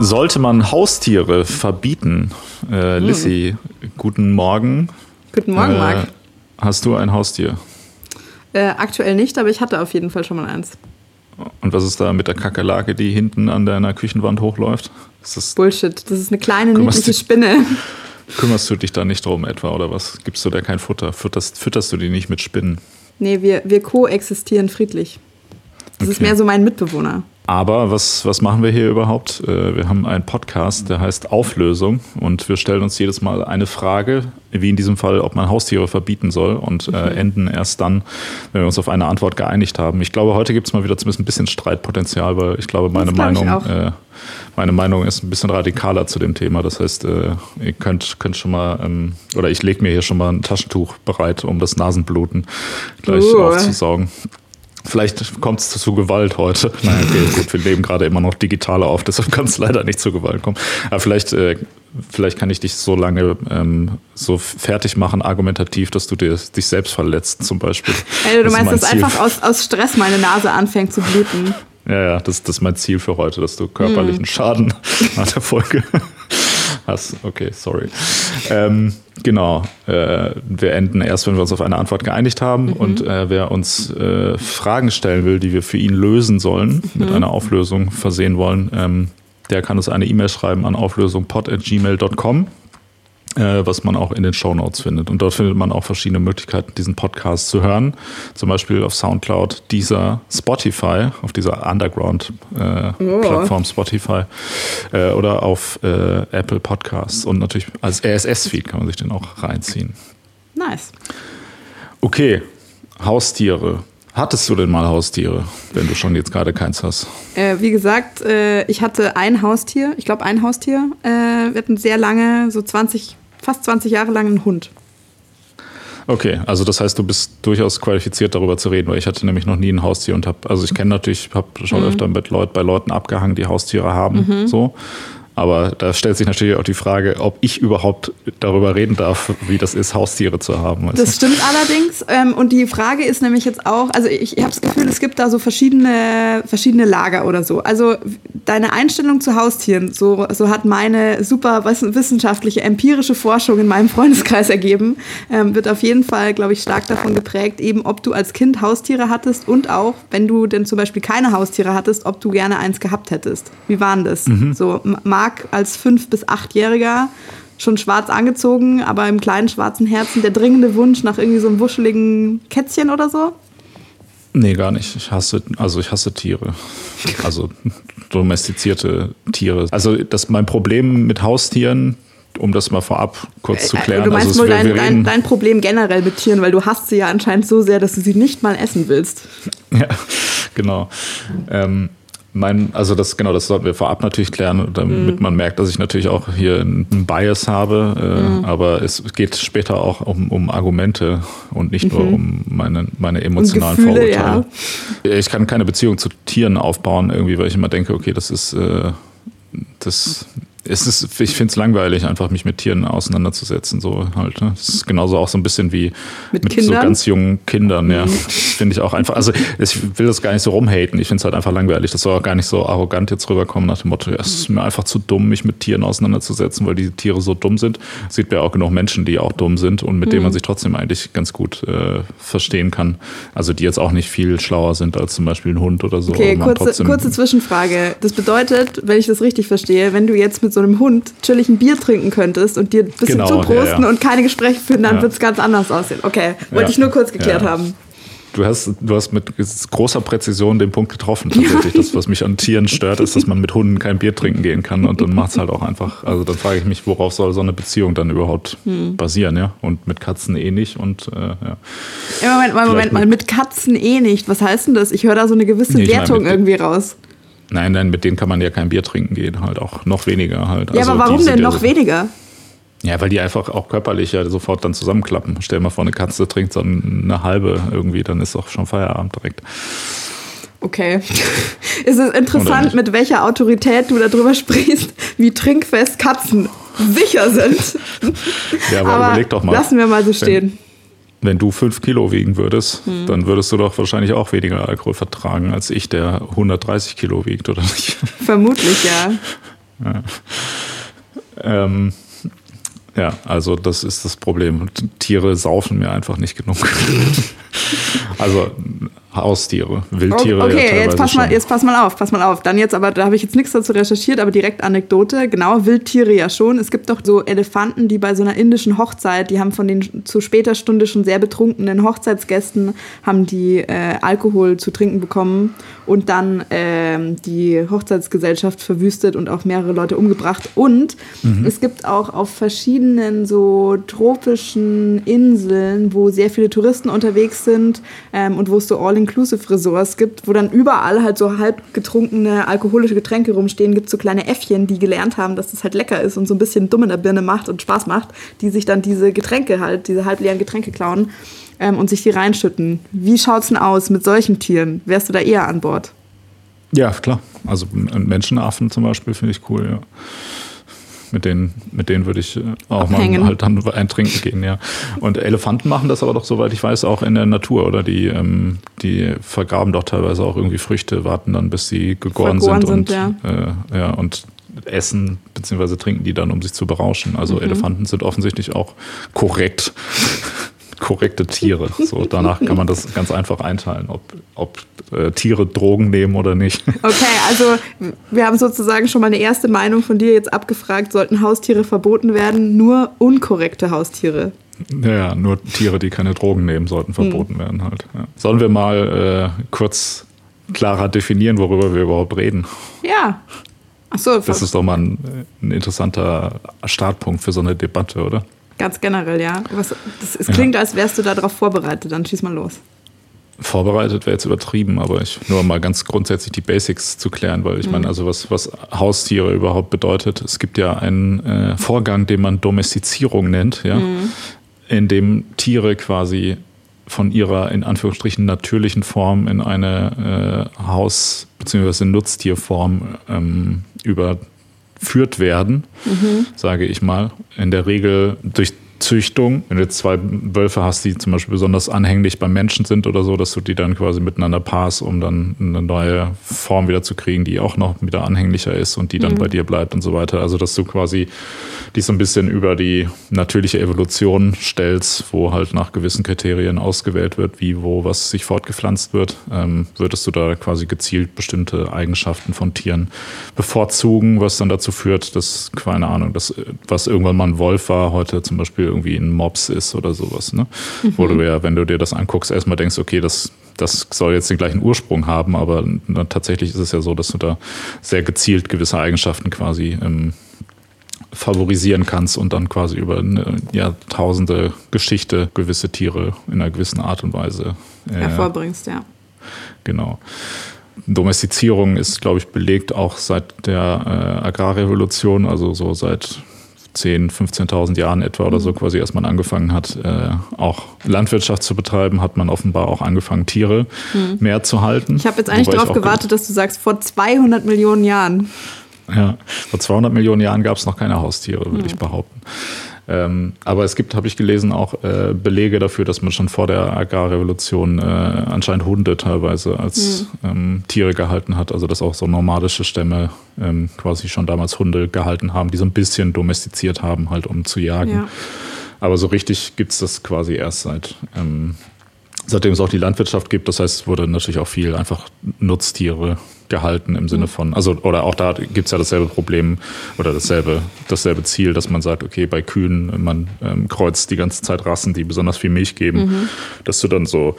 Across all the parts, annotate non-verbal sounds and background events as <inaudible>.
Sollte man Haustiere verbieten? Äh, Lissy, hm. guten Morgen. Guten Morgen, äh, Marc. Hast du ein Haustier? Äh, aktuell nicht, aber ich hatte auf jeden Fall schon mal eins. Und was ist da mit der Kakerlake, die hinten an deiner Küchenwand hochläuft? Das Bullshit, das ist eine kleine, niedliche Spinne. Kümmerst du dich da nicht drum etwa oder was? Gibst du da kein Futter? Fütterst, fütterst du die nicht mit Spinnen? Nee, wir, wir koexistieren friedlich. Das okay. ist mehr so mein Mitbewohner. Aber was, was machen wir hier überhaupt? Äh, wir haben einen Podcast, der heißt Auflösung und wir stellen uns jedes Mal eine Frage, wie in diesem Fall, ob man Haustiere verbieten soll und äh, mhm. enden erst dann, wenn wir uns auf eine Antwort geeinigt haben. Ich glaube, heute gibt es mal wieder zumindest ein bisschen Streitpotenzial, weil ich glaube, meine Meinung, äh, meine Meinung ist ein bisschen radikaler zu dem Thema. Das heißt, äh, ihr könnt, könnt schon mal, ähm, oder ich lege mir hier schon mal ein Taschentuch bereit, um das Nasenbluten gleich uh. aufzusaugen. Vielleicht kommt es zu Gewalt heute. <laughs> Naja, okay, gut, wir leben gerade immer noch digital auf, deshalb kann es leider nicht zu Gewalt kommen. Aber vielleicht, äh, vielleicht kann ich dich so lange ähm, so fertig machen, argumentativ, dass du dir, dich selbst verletzt, zum Beispiel. Hey, du das meinst, dass einfach aus, aus Stress meine Nase anfängt zu bluten? Ja, ja, das, das ist mein Ziel für heute, dass du körperlichen mm. Schaden <laughs> nach der Folge hast. Okay, sorry. Ähm, genau. Äh, wir enden erst, wenn wir uns auf eine Antwort geeinigt haben. Mhm. Und äh, wer uns äh, Fragen stellen will, die wir für ihn lösen sollen, mhm. mit einer Auflösung versehen wollen, ähm, der kann uns eine E-Mail schreiben an auflösungpod.gmail.com was man auch in den Show Notes findet. Und dort findet man auch verschiedene Möglichkeiten, diesen Podcast zu hören. Zum Beispiel auf Soundcloud, dieser Spotify, auf dieser Underground-Plattform äh, oh. Spotify äh, oder auf äh, Apple Podcasts. Und natürlich als RSS-Feed kann man sich den auch reinziehen. Nice. Okay, Haustiere. Hattest du denn mal Haustiere, wenn du schon jetzt gerade keins hast? Äh, wie gesagt, äh, ich hatte ein Haustier, ich glaube ein Haustier. Äh, wir hatten sehr lange, so 20, fast 20 Jahre lang einen Hund. Okay, also das heißt, du bist durchaus qualifiziert darüber zu reden, weil ich hatte nämlich noch nie ein Haustier und habe, also ich kenne natürlich, habe schon mhm. öfter mit Leut, bei Leuten abgehangen, die Haustiere haben, mhm. so. Aber da stellt sich natürlich auch die Frage, ob ich überhaupt darüber reden darf, wie das ist, Haustiere zu haben. Das stimmt allerdings. Ähm, und die Frage ist nämlich jetzt auch, also ich, ich habe das Gefühl, es gibt da so verschiedene, verschiedene Lager oder so. Also deine Einstellung zu Haustieren, so, so hat meine super wissenschaftliche, empirische Forschung in meinem Freundeskreis ergeben, ähm, wird auf jeden Fall, glaube ich, stark davon geprägt, eben ob du als Kind Haustiere hattest und auch, wenn du denn zum Beispiel keine Haustiere hattest, ob du gerne eins gehabt hättest. Wie waren das? Mhm. So, mag Marc als fünf- bis achtjähriger schon schwarz angezogen, aber im kleinen schwarzen Herzen der dringende Wunsch nach irgendwie so einem wuscheligen Kätzchen oder so? Nee, gar nicht. Ich hasse, also ich hasse Tiere. <laughs> Also domestizierte Tiere. Also das mein Problem mit Haustieren, um das mal vorab kurz zu äh, klären. Du meinst also wohl dein, dein, dein, Problem generell mit Tieren, weil du hast sie ja anscheinend so sehr, dass du sie nicht mal essen willst. <laughs> Ja, genau. Ähm, mein, also das genau, das sollten wir vorab natürlich klären, damit mhm. man merkt, dass ich natürlich auch hier einen Bias habe. Äh, mhm. Aber es geht später auch um, um Argumente und nicht mhm. nur um meine, meine emotionalen Gefühle, Vorurteile. Ja. Ich kann keine Beziehung zu Tieren aufbauen, irgendwie, weil ich immer denke, okay, das ist äh, das es ist, ich finde es langweilig, einfach mich mit Tieren auseinanderzusetzen. So halt. Ne? Das ist genauso auch so ein bisschen wie mit, mit so ganz jungen Kindern, ja. Mhm. Finde ich auch einfach. Also ich will das gar nicht so rumhaten. Ich finde es halt einfach langweilig. Das soll auch gar nicht so arrogant jetzt rüberkommen nach dem Motto, es ist mir einfach zu dumm, mich mit Tieren auseinanderzusetzen, weil die Tiere so dumm sind. Es gibt ja auch genug Menschen, die auch dumm sind und mit mhm. denen man mhm. sich trotzdem eigentlich ganz gut äh, verstehen kann. Also die jetzt auch nicht viel schlauer sind als zum Beispiel ein Hund oder so. Okay, kurze, kurze Zwischenfrage. Das bedeutet, wenn ich das richtig verstehe, wenn du jetzt mit so so einem Hund chillig ein Bier trinken könntest und dir ein bisschen genau, zuprosten ja, ja. und keine Gespräche führen, dann ja. wird es ganz anders aussehen. Okay, wollte ich nur kurz geklärt haben. Du hast, du hast mit großer Präzision den Punkt getroffen, tatsächlich. Das, was mich an Tieren stört, ist, dass man mit Hunden kein Bier trinken gehen kann. Und dann macht es halt auch einfach, also dann frage ich mich, worauf soll so eine Beziehung dann überhaupt hm. basieren, ja? Und mit Katzen eh nicht. Und äh, ja. ja. Moment, Moment, Moment mal, mit Katzen eh nicht. Was heißt denn das? Ich höre da so eine gewisse nee, Wertung meine, irgendwie raus. Nein, nein, mit denen kann man ja kein Bier trinken gehen, halt auch noch weniger halt. Ja, also aber warum denn noch so, weniger? Ja, weil die einfach auch körperlich ja sofort dann zusammenklappen. Stell dir mal vor, eine Katze trinkt so eine halbe irgendwie, dann ist auch schon Feierabend direkt. Okay. <laughs> es ist interessant, mit welcher Autorität du darüber sprichst, wie trinkfest Katzen sicher sind. ja, aber, aber überleg doch mal. Lassen wir mal so stehen. Wenn du fünf Kilo wiegen würdest, hm. dann würdest du doch wahrscheinlich auch weniger Alkohol vertragen als ich, der 130 Kilo wiegt, oder nicht? Vermutlich, ja. <laughs> ja. Ähm, ja, also das ist das Problem. Tiere saufen mir einfach nicht genug. <laughs> also Haustiere, Wildtiere. Okay, ja, jetzt pass mal, jetzt pass mal auf, pass mal auf. Dann jetzt aber, da habe ich jetzt nichts dazu recherchiert, aber direkt Anekdote. Genau, Wildtiere ja schon. Es gibt doch so Elefanten, die bei so einer indischen Hochzeit, die haben von den zu später Stunde schon sehr betrunkenen Hochzeitsgästen, haben die äh, Alkohol zu trinken bekommen und dann äh, die Hochzeitsgesellschaft verwüstet und auch mehrere Leute umgebracht. Und mhm. es gibt auch auf verschiedenen so tropischen Inseln, wo sehr viele Touristen unterwegs sind ähm, und wo es so all All-Inclusive-Resorts gibt, wo dann überall halt so halb getrunkene alkoholische Getränke rumstehen, gibt es so kleine Äffchen, die gelernt haben, dass das halt lecker ist und so ein bisschen dumm in der Birne macht und Spaß macht, die sich dann diese Getränke halt, diese halbleeren Getränke klauen ähm, und sich die reinschütten. Wie schaut's denn aus mit solchen Tieren? Wärst du da eher an Bord? Ja, klar. Also Menschenaffen zum Beispiel finde ich cool, ja mit denen, mit denen würde ich äh, auch Abhängen. mal halt dann eintrinken gehen, ja. Und Elefanten machen das aber doch, soweit ich weiß, auch in der Natur, oder? Die, ähm, die vergraben doch teilweise auch irgendwie Früchte, warten dann, bis sie gegoren, sind, sind, und, ja. Äh, ja, und essen bzw. trinken die dann, um sich zu berauschen. Also mhm. Elefanten sind offensichtlich auch korrekt korrekte Tiere. So, danach kann man das ganz einfach einteilen, ob, ob äh, Tiere Drogen nehmen oder nicht. <laughs> Okay, also wir haben sozusagen schon mal eine erste Meinung von dir jetzt abgefragt, sollten Haustiere verboten werden, nur unkorrekte Haustiere. Ja, nur Tiere, die keine Drogen nehmen, sollten verboten hm. werden halt. Ja. Sollen wir mal äh, kurz klarer definieren, worüber wir überhaupt reden? Ja. Ach so, das ist doch mal ein, ein interessanter Startpunkt für so eine Debatte, oder? Ganz generell, ja. Was, das, es klingt, ja. als wärst du darauf vorbereitet. Dann schieß mal los. Vorbereitet wäre jetzt übertrieben, aber ich nur mal ganz grundsätzlich die Basics zu klären, weil ich mhm. meine, also was, was Haustiere überhaupt bedeutet. Es gibt ja einen äh, Vorgang, den man Domestizierung nennt, ja, mhm. in dem Tiere quasi von ihrer in Anführungsstrichen natürlichen Form in eine äh, Haus- bzw. Nutztierform ähm, über führt werden, mhm. sage ich mal. In der Regel durch Züchtung. Wenn du jetzt zwei Wölfe hast, die zum Beispiel besonders anhänglich beim Menschen sind oder so, dass du die dann quasi miteinander paarst, um dann eine neue Form wieder zu kriegen, die auch noch wieder anhänglicher ist und die dann mhm. bei dir bleibt und so weiter. Also dass du quasi die so ein bisschen über die natürliche Evolution stellst, wo halt nach gewissen Kriterien ausgewählt wird, wie, wo, was sich fortgepflanzt wird, ähm, würdest du da quasi gezielt bestimmte Eigenschaften von Tieren bevorzugen, was dann dazu führt, dass, keine Ahnung, dass was irgendwann mal ein Wolf war, heute zum Beispiel irgendwie ein Mops ist oder sowas. Ne? Mhm. Wo du ja, wenn du dir das anguckst, erstmal denkst, okay, das, das soll jetzt den gleichen Ursprung haben, aber na, tatsächlich ist es ja so, dass du da sehr gezielt gewisse Eigenschaften quasi ähm, favorisieren kannst und dann quasi über eine Jahrtausende Geschichte gewisse Tiere in einer gewissen Art und Weise äh, hervorbringst, ja. Genau. Domestizierung ist, glaube ich, belegt auch seit der äh, Agrarrevolution, also so seit 10, 15.000 Jahren etwa oder so mhm. quasi erst man angefangen hat, äh, auch Landwirtschaft zu betreiben, hat man offenbar auch angefangen, Tiere mhm. mehr zu halten. Ich habe jetzt eigentlich darauf gewartet, dass du sagst, vor 200 Millionen Jahren. Ja, vor 200 Millionen Jahren gab es noch keine Haustiere, würde mhm. ich behaupten. Ähm, aber es gibt, habe ich gelesen, auch äh, Belege dafür, dass man schon vor der Agrarrevolution äh, anscheinend Hunde teilweise als mhm. ähm, Tiere gehalten hat. Also dass auch so nomadische Stämme ähm, quasi schon damals Hunde gehalten haben, die so ein bisschen domestiziert haben, halt um zu jagen. Ja. Aber so richtig gibt es das quasi erst seit ähm, seitdem es auch die Landwirtschaft gibt. Das heißt, es wurde natürlich auch viel einfach Nutztiere gehalten im Sinne mhm. von, also oder auch da gibt es ja dasselbe Problem oder dasselbe, dasselbe Ziel, dass man sagt, okay, bei Kühen, man ähm, kreuzt die ganze Zeit Rassen, die besonders viel Milch geben, mhm. dass du dann so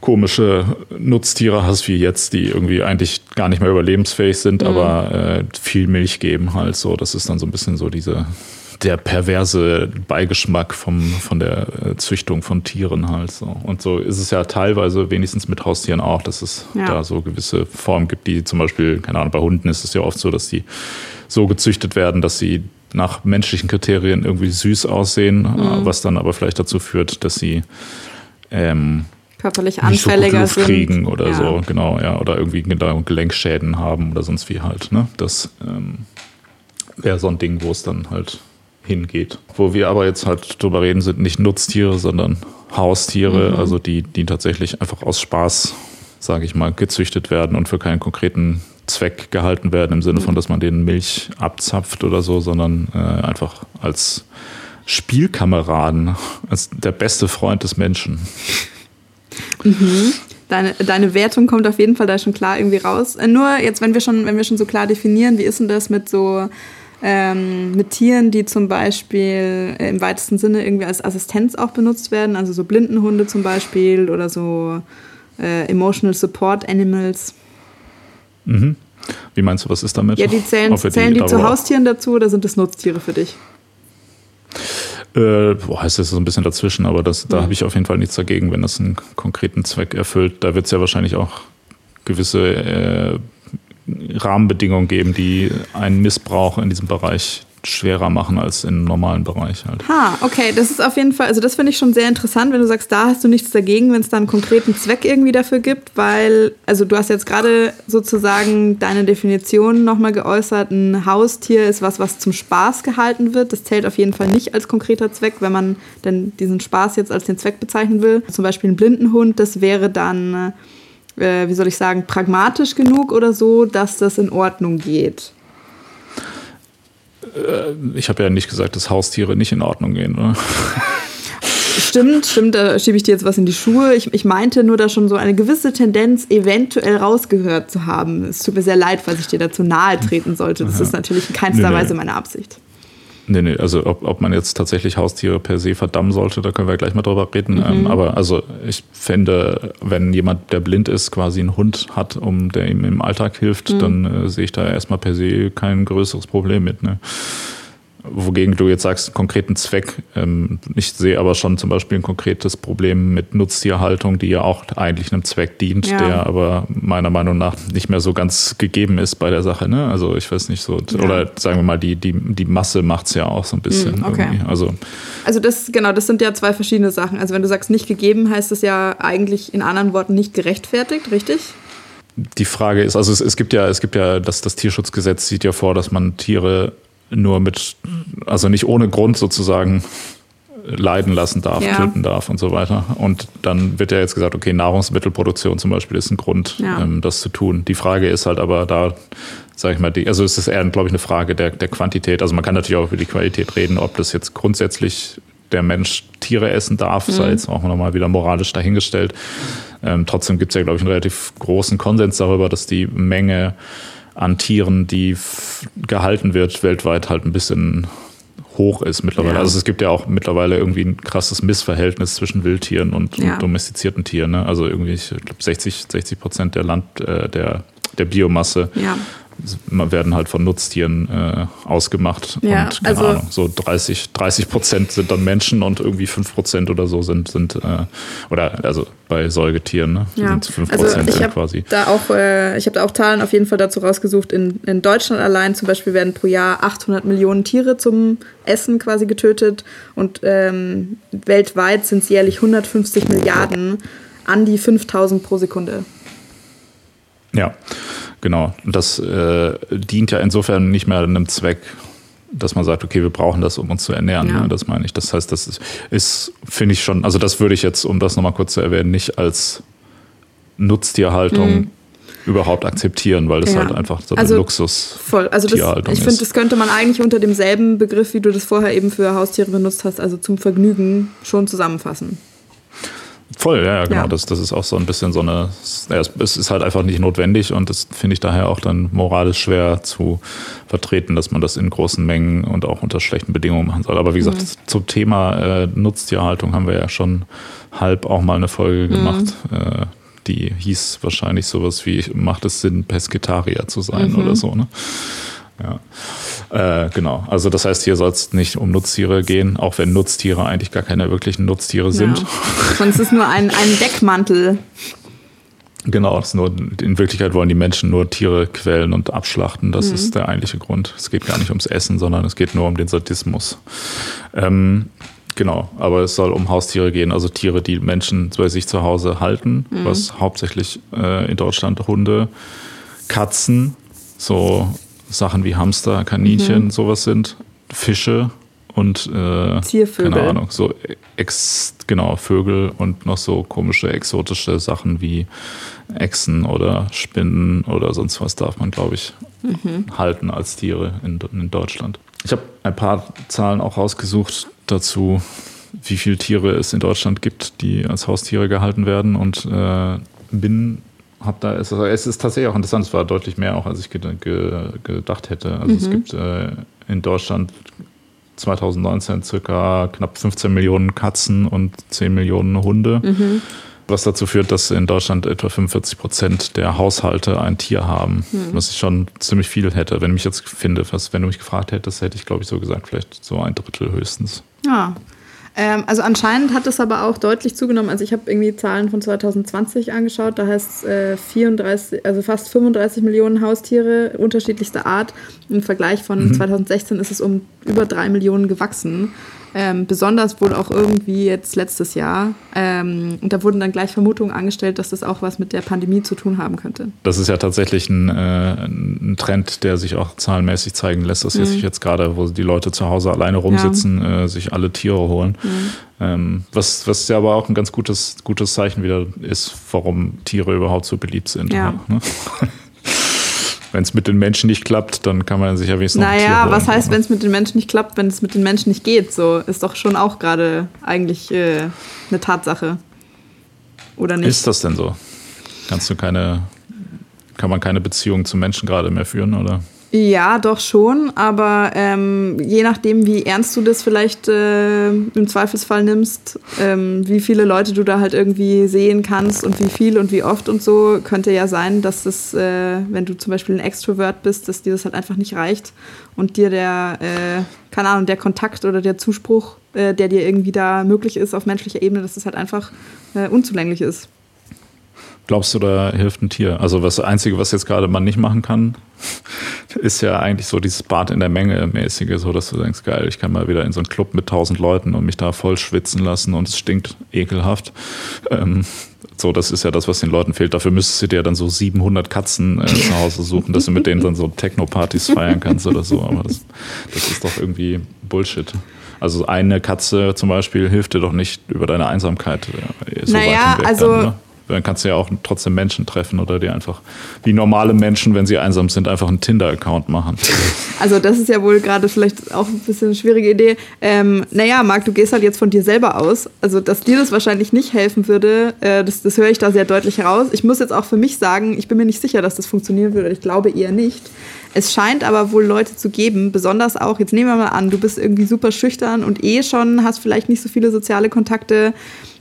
komische Nutztiere hast wie jetzt, die irgendwie eigentlich gar nicht mehr überlebensfähig sind, mhm. aber äh, viel Milch geben halt so. Das ist dann so ein bisschen so diese der perverse Beigeschmack vom, von der äh, Züchtung von Tieren halt so. Und so ist es ja teilweise wenigstens mit Haustieren auch, dass es ja. da so gewisse Formen gibt, die zum Beispiel, keine Ahnung, bei Hunden ist es ja oft so, dass die so gezüchtet werden, dass sie nach menschlichen Kriterien irgendwie süß aussehen, äh, mhm. was dann aber vielleicht dazu führt, dass sie ähm, körperlich anfälliger so kriegen oder ja. so, genau, ja, oder irgendwie Gelenkschäden haben oder sonst wie halt, ne? Das ähm, wäre so ein Ding, wo es dann halt hingeht. Wo wir aber jetzt halt drüber reden, sind nicht Nutztiere, sondern Haustiere, mhm. also die, die tatsächlich einfach aus Spaß, sage ich mal, gezüchtet werden und für keinen konkreten Zweck gehalten werden, im Sinne von, dass man denen Milch abzapft oder so, sondern äh, einfach als Spielkameraden, als der beste Freund des Menschen. Mhm. Deine, deine Wertung kommt auf jeden Fall da schon klar irgendwie raus. Äh, nur jetzt, wenn wir schon, wenn wir schon so klar definieren, wie ist denn das mit so ähm, mit Tieren, die zum Beispiel äh, im weitesten Sinne irgendwie als Assistenz auch benutzt werden, also so Blindenhunde zum Beispiel oder so äh, Emotional Support Animals. Mhm. Wie meinst du, was ist damit? Ja, die zählen, zählen die, die zu Haustieren dazu oder sind das Nutztiere für dich? Äh, boah, ist das so ein bisschen dazwischen, aber das, da mhm. habe ich auf jeden Fall nichts dagegen, wenn das einen konkreten Zweck erfüllt. Da wird es ja wahrscheinlich auch gewisse äh, Rahmenbedingungen geben, die einen Missbrauch in diesem Bereich schwerer machen als im normalen Bereich halt. Ha, okay, das ist auf jeden Fall, also das finde ich schon sehr interessant, wenn du sagst, da hast du nichts dagegen, wenn es da einen konkreten Zweck irgendwie dafür gibt, weil, also du hast jetzt gerade sozusagen deine Definition nochmal geäußert, ein Haustier ist was, was zum Spaß gehalten wird. Das zählt auf jeden Fall nicht als konkreter Zweck, wenn man denn diesen Spaß jetzt als den Zweck bezeichnen will. Zum Beispiel ein Blindenhund, das wäre dann äh, wie soll ich sagen, pragmatisch genug oder so, dass das in Ordnung geht? Äh, ich habe ja nicht gesagt, dass Haustiere nicht in Ordnung gehen, oder? <laughs> Stimmt, stimmt, da schiebe ich dir jetzt was in die Schuhe. Ich, ich meinte nur, da schon so eine gewisse Tendenz eventuell rausgehört zu haben. Es tut mir sehr leid, falls ich dir dazu nahe treten sollte. Das ja. ist natürlich in keinster nee, Weise meine Absicht. Nee, nee, also ob, ob man jetzt tatsächlich Haustiere per se verdammen sollte, da können wir gleich mal drüber reden. Mhm. Ähm, aber also ich fände, wenn jemand, der blind ist, quasi einen Hund hat, um der ihm im Alltag hilft, mhm. dann äh, sehe ich da erstmal per se kein größeres Problem mit. Ne? Wogegen du jetzt sagst, einen konkreten Zweck. Ähm, ich sehe aber schon zum Beispiel ein konkretes Problem mit Nutztierhaltung, die ja auch eigentlich einem Zweck dient, ja. der aber meiner Meinung nach nicht mehr so ganz gegeben ist bei der Sache. Ne? Also ich weiß nicht so, ja. oder sagen wir mal, die, die, die Masse macht es ja auch so ein bisschen. Hm, okay. Irgendwie. Also, also das, genau, das sind ja zwei verschiedene Sachen. Also wenn du sagst nicht gegeben, heißt das ja eigentlich in anderen Worten nicht gerechtfertigt, richtig? Die Frage ist, also es, es gibt ja, es gibt ja, das, das Tierschutzgesetz sieht ja vor, dass man Tiere nur mit, also nicht ohne Grund sozusagen leiden lassen darf, ja. töten darf und so weiter. Und dann wird ja jetzt gesagt, okay, Nahrungsmittelproduktion zum Beispiel ist ein Grund, ja. ähm, das zu tun. Die Frage ist halt aber da, sage ich mal, die, also es ist eher, glaube ich, eine Frage der, der Quantität. Also man kann natürlich auch über die Qualität reden, ob das jetzt grundsätzlich der Mensch Tiere essen darf, mhm. sei jetzt auch nochmal wieder moralisch dahingestellt. Ähm, trotzdem gibt es ja, glaube ich, einen relativ großen Konsens darüber, dass die Menge an Tieren, die gehalten wird, weltweit halt ein bisschen hoch ist mittlerweile. Ja. Also es gibt ja auch mittlerweile irgendwie ein krasses Missverhältnis zwischen Wildtieren und, ja. und domestizierten Tieren. Ne? Also irgendwie, ich glaube, 60, 60 Prozent der Land, äh, der, der Biomasse ja werden halt von Nutztieren äh, ausgemacht. Ja, und keine also, Ahnung, so 30, 30 Prozent sind dann Menschen und irgendwie 5 Prozent oder so sind, sind äh, oder also bei Säugetieren, ne? Ja. sind 5 Prozent also quasi. Da auch, äh, ich habe da auch Zahlen auf jeden Fall dazu rausgesucht. In, in Deutschland allein zum Beispiel werden pro Jahr 800 Millionen Tiere zum Essen quasi getötet und ähm, weltweit sind es jährlich 150 Milliarden an die 5000 pro Sekunde. Ja, genau. Und das äh, dient ja insofern nicht mehr einem Zweck, dass man sagt, okay, wir brauchen das, um uns zu ernähren. Ja. Ne? Das meine ich. Das heißt, das ist, ist finde ich schon, also das würde ich jetzt, um das nochmal kurz zu erwähnen, nicht als Nutztierhaltung mhm. überhaupt akzeptieren, weil das ja. halt einfach so also, ein Luxus voll. Also das, ich finde, das könnte man eigentlich unter demselben Begriff, wie du das vorher eben für Haustiere benutzt hast, also zum Vergnügen schon zusammenfassen. Voll, ja, ja genau. Ja. Das, das ist auch so ein bisschen so eine, ja, es ist halt einfach nicht notwendig und das finde ich daher auch dann moralisch schwer zu vertreten, dass man das in großen Mengen und auch unter schlechten Bedingungen machen soll. Aber wie gesagt, mhm. zum Thema äh, Nutztierhaltung haben wir ja schon halb auch mal eine Folge mhm. gemacht. Äh, die hieß wahrscheinlich sowas wie, macht es Sinn, Pesketarier zu sein mhm. oder so, ne? Ja. Äh, genau. Also das heißt, hier soll es nicht um Nutztiere gehen, auch wenn Nutztiere eigentlich gar keine wirklichen Nutztiere sind. Ja. <laughs> Sonst ist nur ein, ein Deckmantel. Genau, nur, in Wirklichkeit wollen die Menschen nur Tiere quälen und abschlachten. Das mhm. ist der eigentliche Grund. Es geht gar nicht ums Essen, sondern es geht nur um den Sadismus. Ähm, genau, aber es soll um Haustiere gehen, also Tiere, die Menschen bei sich zu Hause halten, mhm. was hauptsächlich äh, in Deutschland Hunde, Katzen, so Sachen wie Hamster, Kaninchen, mhm. sowas sind, Fische und äh, Ziervögel. keine Ahnung, so ex, genau, Vögel und noch so komische exotische Sachen wie Echsen oder Spinnen oder sonst was darf man, glaube ich, halten als Tiere in, in Deutschland. Ich habe ein paar Zahlen auch rausgesucht dazu, wie viele Tiere es in Deutschland gibt, die als Haustiere gehalten werden und äh, bin hab da es, es ist tatsächlich auch interessant, es war deutlich mehr auch, als ich ge ge gedacht hätte. Also es gibt äh, in Deutschland 2019 circa knapp 15 Millionen Katzen und 10 Millionen Hunde, was dazu führt, dass in Deutschland etwa 45 Prozent der Haushalte ein Tier haben, was ich schon ziemlich viel hätte. Wenn ich mich jetzt finde, was, wenn du mich gefragt hättest, hätte ich glaube ich so gesagt, vielleicht so ein Drittel höchstens. Ja. Ähm, also anscheinend hat es aber auch deutlich zugenommen. Also ich habe irgendwie Zahlen von 2020 angeschaut. Da heißt es äh, 34, also fast 35 Millionen Haustiere unterschiedlichster Art. Im Vergleich von 2016 ist es um über drei Millionen gewachsen. Ähm, besonders wohl auch irgendwie jetzt letztes Jahr. Ähm, und da wurden dann gleich Vermutungen angestellt, dass das auch was mit der Pandemie zu tun haben könnte. Das ist ja tatsächlich ein, äh, ein Trend, der sich auch zahlenmäßig zeigen lässt, dass sich jetzt gerade, wo die Leute zu Hause alleine rumsitzen, äh, sich alle Tiere holen. Ähm, was, was ja aber auch ein ganz gutes, gutes Zeichen wieder ist, warum Tiere überhaupt so beliebt sind. Ja. Ne? <laughs> Wenn es mit den Menschen nicht klappt, dann kann man sich ja wenigstens noch Naja, holen. was heißt, wenn es mit den Menschen nicht klappt, wenn es mit den Menschen nicht geht? So ist doch schon auch gerade eigentlich äh, eine Tatsache. Oder nicht? Ist das denn so? Kannst du keine, kann man keine Beziehung zu Menschen gerade mehr führen, oder? Ja, doch schon, aber ähm, je nachdem, wie ernst du das vielleicht äh, im Zweifelsfall nimmst, ähm, wie viele Leute du da halt irgendwie sehen kannst und wie viel und wie oft und so, könnte ja sein, dass das, äh, wenn du zum Beispiel ein Extrovert bist, dass dir das halt einfach nicht reicht und dir der, äh, keine Ahnung, der Kontakt oder der Zuspruch, äh, der dir irgendwie da möglich ist auf menschlicher Ebene, dass das halt einfach äh, unzulänglich ist. Glaubst du, da hilft ein Tier? Also das Einzige, was jetzt gerade man nicht machen kann, <laughs> ist ja eigentlich so dieses Bad in der Menge mäßige, so dass du denkst, geil, ich kann mal wieder in so einen Club mit tausend Leuten und mich da voll schwitzen lassen und es stinkt ekelhaft. Ähm, so, das ist ja das, was den Leuten fehlt. Dafür müsstest du dir dann so 700 Katzen äh, zu Hause suchen, dass du mit denen dann so Techno-Partys feiern kannst oder so. Aber das, das ist doch irgendwie Bullshit. Also eine Katze zum Beispiel hilft dir doch nicht über deine Einsamkeit. äh, So Naja, also- Dann, ne? Dann kannst du ja auch trotzdem Menschen treffen oder dir einfach, wie normale Menschen, wenn sie einsam sind, einfach einen Tinder-Account machen. <laughs> Also das ist ja wohl gerade vielleicht auch ein bisschen eine schwierige Idee. Ähm, naja, Marc, du gehst halt jetzt von dir selber aus. Also dass dir das wahrscheinlich nicht helfen würde, äh, das, das höre ich da sehr deutlich heraus. Ich muss jetzt auch für mich sagen, ich bin mir nicht sicher, dass das funktionieren würde. Ich glaube eher nicht. Es scheint aber wohl Leute zu geben, besonders auch, jetzt nehmen wir mal an, du bist irgendwie super schüchtern und eh schon, hast vielleicht nicht so viele soziale Kontakte.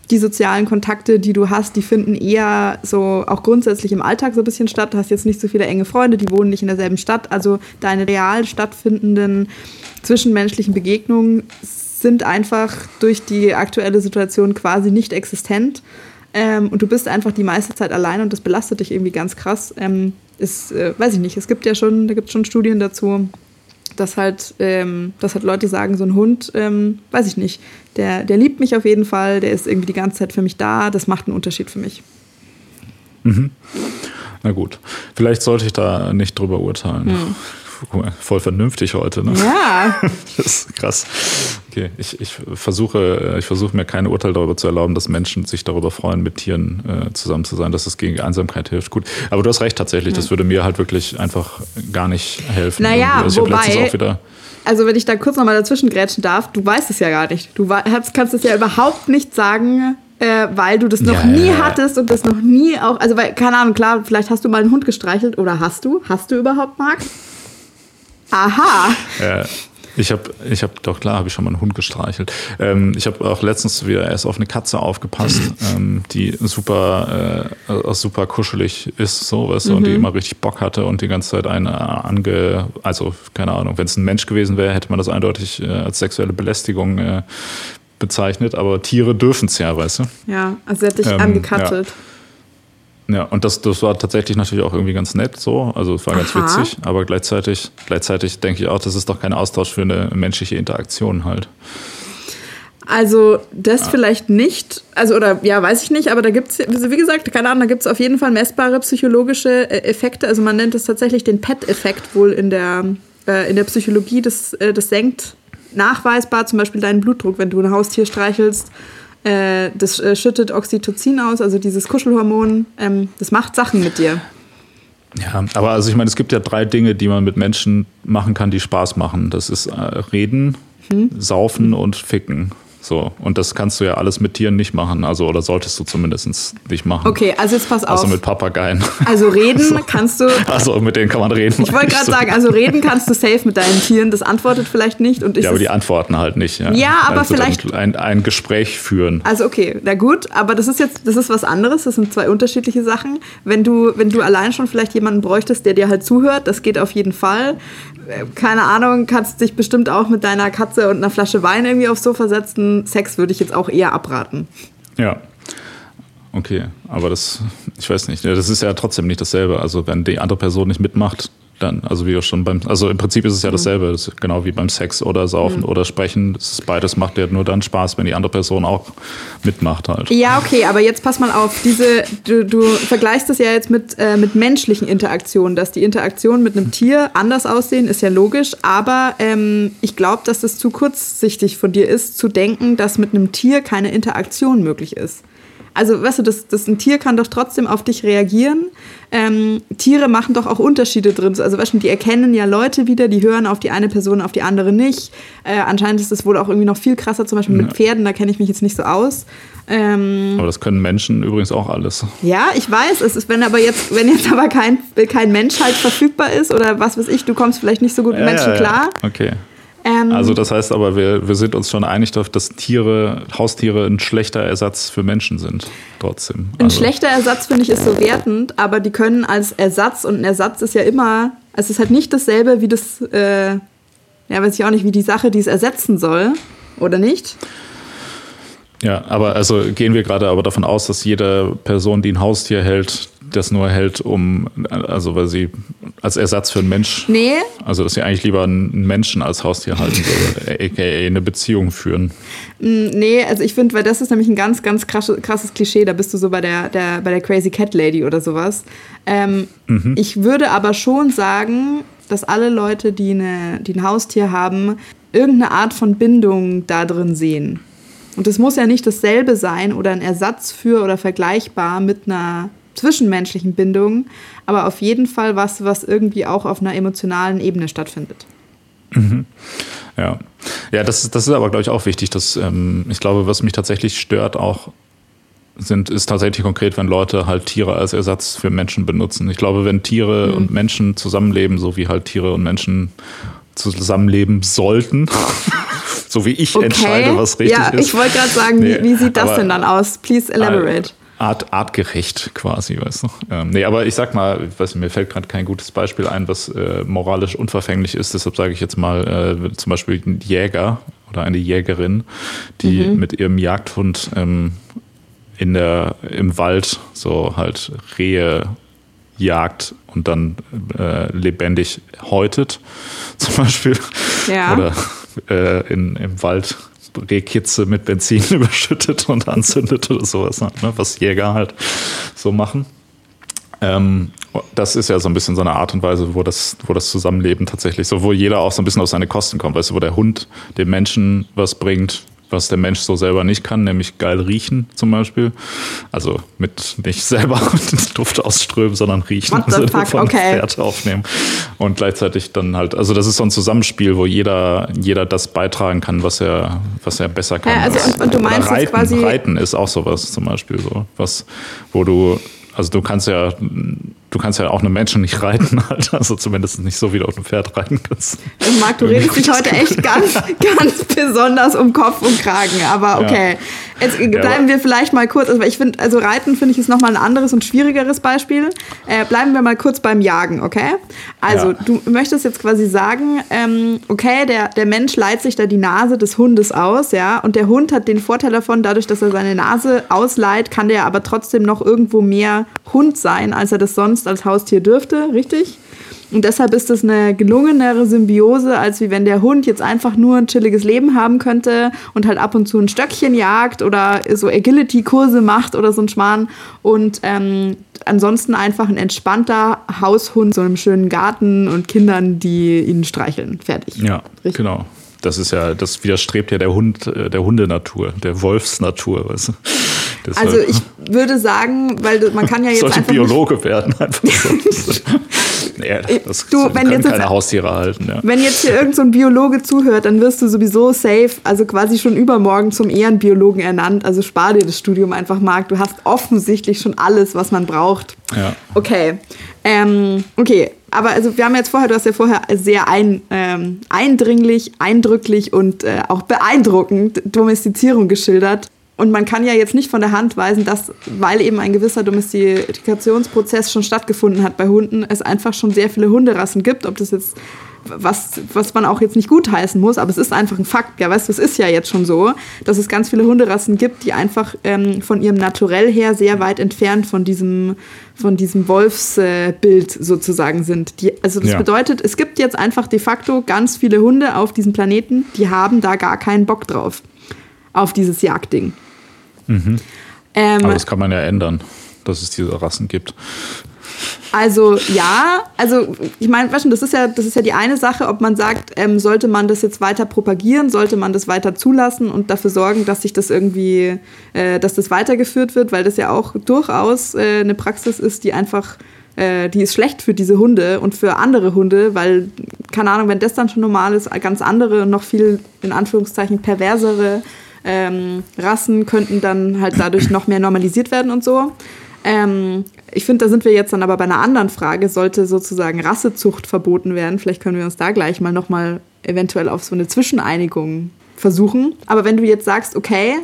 Die sozialen Kontakte, die du hast, die finden eher so auch grundsätzlich im Alltag so ein bisschen statt. Du hast jetzt nicht so viele enge Freunde, die wohnen nicht in derselben Stadt. Also deine real stattfindenden zwischenmenschlichen Begegnungen sind einfach durch die aktuelle Situation quasi nicht existent. Ähm, und du bist einfach die meiste Zeit allein und das belastet dich irgendwie ganz krass. Ähm, ist, äh, weiß ich nicht, es gibt ja schon, da gibt es schon Studien dazu, dass halt, ähm, dass halt Leute sagen, so ein Hund, ähm, weiß ich nicht, der, der liebt mich auf jeden Fall, der ist irgendwie die ganze Zeit für mich da, das macht einen Unterschied für mich. Na gut, vielleicht sollte ich da nicht drüber urteilen. Mal, voll vernünftig heute, ne? Ja, <laughs> Das ist krass. Okay, ich, ich, versuche, ich versuche mir keine Urteil darüber zu erlauben, dass Menschen sich darüber freuen, mit Tieren äh, zusammen zu sein, dass es gegen Einsamkeit hilft. Gut, aber du hast recht tatsächlich, das würde mir halt wirklich einfach gar nicht helfen. Naja, also ich wobei- auch wieder. also wenn ich da kurz nochmal dazwischen grätschen darf, du weißt es ja gar nicht. Du hast- kannst es ja überhaupt nicht sagen, äh, weil du das noch Ja, nie ja. hattest und das noch nie auch, also weil, keine Ahnung, klar, vielleicht hast du mal einen Hund gestreichelt oder hast du? Hast du überhaupt, Marc? Aha. Äh, ich habe, ich hab, doch klar, habe ich schon mal einen Hund gestreichelt. Ähm, ich habe auch letztens wieder erst auf eine Katze aufgepasst, <clears throat> ähm, die super, äh, äh, super kuschelig ist, so, weißt du, und die immer richtig Bock hatte und die ganze Zeit eine ange, also keine Ahnung, wenn es ein Mensch gewesen wäre, hätte man das eindeutig äh, als sexuelle Belästigung äh, bezeichnet, aber Tiere dürfen es ja, weißt du. Ja, also er hat dich Ähm, angekatzelt. Ja, und das, das war tatsächlich natürlich auch irgendwie ganz nett so. Also es war ganz Aha. witzig, aber gleichzeitig, gleichzeitig denke ich auch, das ist doch kein Austausch für eine menschliche Interaktion halt. Also das vielleicht nicht, also oder ja, weiß ich nicht, aber da gibt es, wie gesagt, keine Ahnung, da gibt es auf jeden Fall messbare psychologische äh, Effekte. Also man nennt es tatsächlich den PET-Effekt wohl in der, äh, in der Psychologie. Das, äh, das senkt nachweisbar, zum Beispiel deinen Blutdruck, wenn du ein Haustier streichelst, äh, das äh, schüttet Oxytocin aus, also dieses Kuschelhormon, ähm, das macht Sachen mit dir. Ja, aber also ich meine, es gibt ja drei Dinge, die man mit Menschen machen kann, die Spaß machen. Das ist äh, reden, hm? saufen und ficken. So, und das kannst du ja alles mit Tieren nicht machen, also oder solltest du zumindest nicht machen. Okay, also jetzt pass auf. Also mit Papageien. Also reden <laughs> so. kannst du. Also mit denen kann man reden. Ich wollte gerade so. sagen, also reden kannst du safe mit deinen Tieren, das antwortet vielleicht nicht. Und ja, aber die antworten halt nicht. Ja, ja aber also vielleicht. Ein, ein Gespräch führen. Also okay, na gut, aber das ist jetzt, das ist was anderes, das sind zwei unterschiedliche Sachen. Wenn du, wenn du allein schon vielleicht jemanden bräuchtest, der dir halt zuhört, das geht auf jeden Fall keine Ahnung, kannst dich bestimmt auch mit deiner Katze und einer Flasche Wein irgendwie aufs Sofa setzen. Sex würde ich jetzt auch eher abraten. Ja. Okay, aber das, ich weiß nicht, das ist ja trotzdem nicht dasselbe. Also wenn die andere Person nicht mitmacht, dann, also wie auch schon beim, also im Prinzip ist es ja mhm. dasselbe, das genau wie beim Sex oder Saufen mhm. oder Sprechen. Das ist beides macht ja nur dann Spaß, wenn die andere Person auch mitmacht halt. Ja, okay, aber jetzt pass mal auf, diese, du, du vergleichst das ja jetzt mit, äh, mit menschlichen Interaktionen, dass die Interaktionen mit einem Tier anders aussehen, ist ja logisch, aber ähm, ich glaube, dass das zu kurzsichtig von dir ist, zu denken, dass mit einem Tier keine Interaktion möglich ist. Also, weißt du, das, das, ein Tier kann doch trotzdem auf dich reagieren. Ähm, Tiere machen doch auch Unterschiede drin. Also, weißt du, die erkennen ja Leute wieder, die hören auf die eine Person, auf die andere nicht. Äh, anscheinend ist das wohl auch irgendwie noch viel krasser, zum Beispiel ja. mit Pferden, da kenne ich mich jetzt nicht so aus. Ähm, aber das können Menschen übrigens auch alles. Ja, ich weiß. Es ist, wenn aber jetzt, wenn jetzt aber kein, kein Mensch halt verfügbar ist oder was weiß ich, du kommst vielleicht nicht so gut mit ja, Menschen ja, klar. Okay. Ähm, also das heißt aber, wir, wir sind uns schon einig darauf, dass Tiere, Haustiere ein schlechter Ersatz für Menschen sind. Trotzdem. Ein also. schlechter Ersatz finde ich ist so wertend, aber die können als Ersatz und ein Ersatz ist ja immer, es ist halt nicht dasselbe wie das, äh, ja weiß ich auch nicht, wie die Sache, die es ersetzen soll, oder nicht? Ja, aber also gehen wir gerade aber davon aus, dass jede Person, die ein Haustier hält, das nur hält, um, also weil sie als Ersatz für einen Mensch. Nee. Also dass sie eigentlich lieber einen Menschen als Haustier halten würde, <laughs> aka eine Beziehung führen. Mm, nee, also ich finde, weil das ist nämlich ein ganz, ganz krasses, krasses Klischee, da bist du so bei der, der, bei der Crazy Cat Lady oder sowas. Ähm, mhm. Ich würde aber schon sagen, dass alle Leute, die, eine, die ein Haustier haben, irgendeine Art von Bindung da drin sehen. Und es muss ja nicht dasselbe sein oder ein Ersatz für oder vergleichbar mit einer zwischenmenschlichen Bindung, aber auf jeden Fall was, was irgendwie auch auf einer emotionalen Ebene stattfindet. Mhm. Ja, ja, das, das ist aber, glaube ich, auch wichtig. Dass, ähm, ich glaube, was mich tatsächlich stört, auch sind, ist tatsächlich konkret, wenn Leute halt Tiere als Ersatz für Menschen benutzen. Ich glaube, wenn Tiere mhm. und Menschen zusammenleben, so wie halt Tiere und Menschen zusammenleben sollten, <laughs> so wie ich okay. entscheide, was richtig ja, ist. Ja, ich wollte gerade sagen, nee, wie, wie, sieht das denn dann aus? Please elaborate. Art, artgerecht quasi, weißt du. Ähm, nee, aber ich sag mal, weiß, mir fällt gerade kein gutes Beispiel ein, was äh, moralisch unverfänglich ist. Deshalb sage ich jetzt mal äh, zum Beispiel ein Jäger oder eine Jägerin, die mhm. mit ihrem Jagdhund ähm, in der, im Wald so halt Rehe jagt und dann äh, lebendig häutet, <laughs> zum Beispiel. Ja. Oder äh, in, im Wald Rehkitze mit Benzin <laughs> überschüttet und anzündet oder sowas, ne? was Jäger halt so machen. Ähm, das ist ja so ein bisschen so eine Art und Weise, wo das, wo das Zusammenleben tatsächlich so, wo jeder auch so ein bisschen auf seine Kosten kommt, weißt du, wo der Hund dem Menschen was bringt, was der Mensch so selber nicht kann, nämlich geil riechen zum Beispiel. Also mit nicht selber <laughs> Duft ausströmen, sondern riechen, What the fuck? von okay. Pferd aufnehmen. Und gleichzeitig dann halt, also das ist so ein Zusammenspiel, wo jeder, jeder das beitragen kann, was er, was er besser kann. Ja, also und, und, du meinst Reiten, quasi Reiten ist auch sowas zum Beispiel so, was, wo du also du kannst ja, du kannst ja auch einen Menschen nicht reiten, <laughs> halt. also zumindest nicht so, wie du auf einem Pferd reiten kannst. Also Marc, du redest dich heute echt ganz, <laughs> ganz besonders um Kopf und Kragen, aber okay. Ja. Jetzt bleiben ja, wir vielleicht mal kurz, also ich finde, also Reiten finde ich ist nochmal ein anderes und schwierigeres Beispiel. Äh, bleiben wir mal kurz beim Jagen, okay? Also ja. du möchtest jetzt quasi sagen, ähm, okay, der, der Mensch leiht sich da die Nase des Hundes aus, ja, und der Hund hat den Vorteil davon, dadurch, dass er seine Nase ausleiht, kann der aber trotzdem noch irgendwo mehr Hund sein, als er das sonst als Haustier dürfte, richtig? Und deshalb ist es eine gelungenere Symbiose, als wie wenn der Hund jetzt einfach nur ein chilliges Leben haben könnte und halt ab und zu ein Stöckchen jagt oder so Agility-Kurse macht oder so ein Schmarrn. Und ähm, ansonsten einfach ein entspannter Haushund, so einem schönen Garten und Kindern, die ihn streicheln. Fertig. Ja, Richtig. genau. das ist ja, das widerstrebt ja der Hund, äh, der Hundenatur, der Wolfsnatur. Weißt du? Also ich würde sagen, weil man kann ja <laughs> jetzt Sollte Biologe werden einfach so. <laughs> nee, das du, wenn jetzt keine Haustiere halten. Ja. Wenn jetzt hier irgendein so Biologe zuhört, dann wirst du sowieso safe, also quasi schon übermorgen zum Ehrenbiologen ernannt. Also spar dir das Studium einfach, Marc. Du hast offensichtlich schon alles, was man braucht. Ja. Okay. Ähm, okay, aber also wir haben jetzt vorher, du hast ja vorher sehr ein, ähm, eindringlich, eindrücklich und äh, auch beeindruckend Domestizierung geschildert. Und man kann ja jetzt nicht von der Hand weisen, dass, weil eben ein gewisser Domestikationsprozess schon stattgefunden hat bei Hunden, es einfach schon sehr viele Hunderassen gibt. Ob das jetzt, was, was man auch jetzt nicht gutheißen muss, aber es ist einfach ein Fakt. Ja, weißt du, es ist ja jetzt schon so, dass es ganz viele Hunderassen gibt, die einfach ähm, von ihrem Naturell her sehr weit entfernt von diesem, von diesem Wolfsbild äh, sozusagen sind. Die, also das ja. bedeutet, es gibt jetzt einfach de facto ganz viele Hunde auf diesem Planeten, die haben da gar keinen Bock drauf. Auf dieses Jagdding. Mhm. Ähm, Aber das kann man ja ändern, dass es diese Rassen gibt. Also ja, also ich meine, das ist ja, das ist ja die eine Sache, ob man sagt, ähm, sollte man das jetzt weiter propagieren, sollte man das weiter zulassen und dafür sorgen, dass sich das irgendwie, äh, dass das weitergeführt wird, weil das ja auch durchaus äh, eine Praxis ist, die einfach, äh, die ist schlecht für diese Hunde und für andere Hunde, weil keine Ahnung, wenn das dann schon normal ist, ganz andere und noch viel in Anführungszeichen perversere ähm, Rassen könnten dann halt dadurch noch mehr normalisiert werden und so. Ähm, ich finde, da sind wir jetzt dann aber bei einer anderen Frage. Sollte sozusagen Rassezucht verboten werden? Vielleicht können wir uns da gleich mal nochmal eventuell auf so eine Zwischeneinigung versuchen. Aber wenn du jetzt sagst, okay,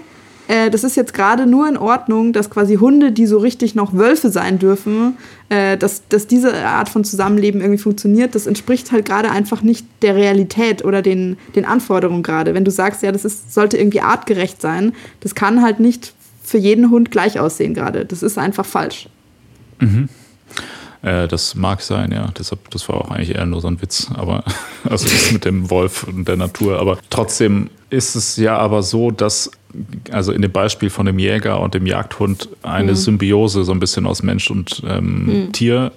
äh, das ist jetzt gerade nur in Ordnung, dass quasi Hunde, die so richtig noch Wölfe sein dürfen, äh, dass, dass diese Art von Zusammenleben irgendwie funktioniert, das entspricht halt gerade einfach nicht der Realität oder den, den Anforderungen gerade. Wenn du sagst, ja, das ist, sollte irgendwie artgerecht sein, das kann halt nicht für jeden Hund gleich aussehen gerade. Das ist einfach falsch. Mhm. Äh, das mag sein, ja. Deshalb, das war auch eigentlich eher nur so ein Witz, aber <laughs> also das mit dem Wolf und der Natur. Aber trotzdem ist es ja aber so, dass also in dem Beispiel von dem Jäger und dem Jagdhund eine mhm. Symbiose so ein bisschen aus Mensch und ähm, mhm. Tier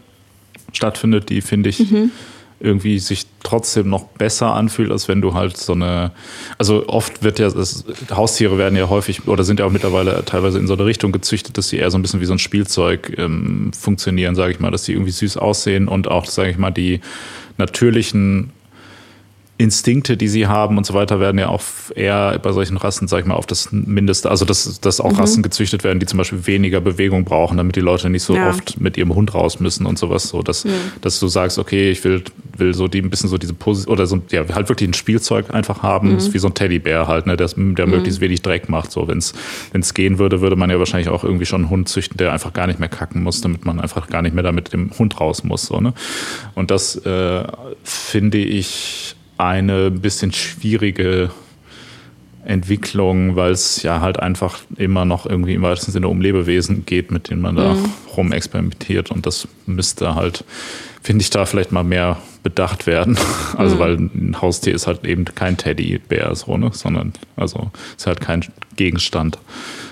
stattfindet, die finde ich mhm. Irgendwie sich trotzdem noch besser anfühlt, als wenn du halt so eine, also oft wird ja, das, Haustiere werden ja häufig oder sind ja auch mittlerweile teilweise in so eine Richtung gezüchtet, dass sie eher so ein bisschen wie so ein Spielzeug ähm, funktionieren, sage ich mal, dass sie irgendwie süß aussehen und auch, sage ich mal, die natürlichen Instinkte, die sie haben und so weiter, werden ja auch eher bei solchen Rassen, sag ich mal, auf das Mindeste, also dass, dass auch mhm. Rassen gezüchtet werden, die zum Beispiel weniger Bewegung brauchen, damit die Leute nicht so ja. oft mit ihrem Hund raus müssen und sowas. So, dass, ja. dass du sagst, okay, ich will, will so die ein bisschen so diese Position oder so, ja, halt wirklich ein Spielzeug einfach haben, mhm. wie so ein Teddybär halt, ne, der, der mhm. möglichst wenig Dreck macht. So, wenn es gehen würde, würde man ja wahrscheinlich auch irgendwie schon einen Hund züchten, der einfach gar nicht mehr kacken muss, damit man einfach gar nicht mehr da mit dem Hund raus muss. So, ne? Und das äh, finde ich eine bisschen schwierige Entwicklung, weil es ja halt einfach immer noch irgendwie im weitesten Sinne um Lebewesen geht, mit denen man da mhm. rumexperimentiert. Und das müsste halt, finde ich, da vielleicht mal mehr bedacht werden. <laughs> Also, mhm. weil ein Haustier ist halt eben kein Teddybär, so, ne? sondern also ist halt kein Gegenstand.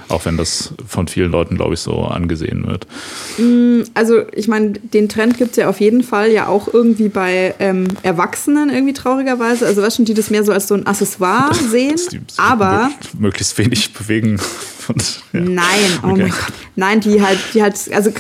Auch wenn das von vielen Leuten, glaube ich, so angesehen wird. Mm, also ich meine, den Trend gibt es ja auf jeden Fall ja auch irgendwie bei ähm, Erwachsenen irgendwie traurigerweise. Also was schon die das mehr so als so ein Accessoire <laughs> sehen. aber möglichst wenig bewegen. <laughs> Und, ja. Nein, oh okay. mein Gott. Nein, die halt, die halt, also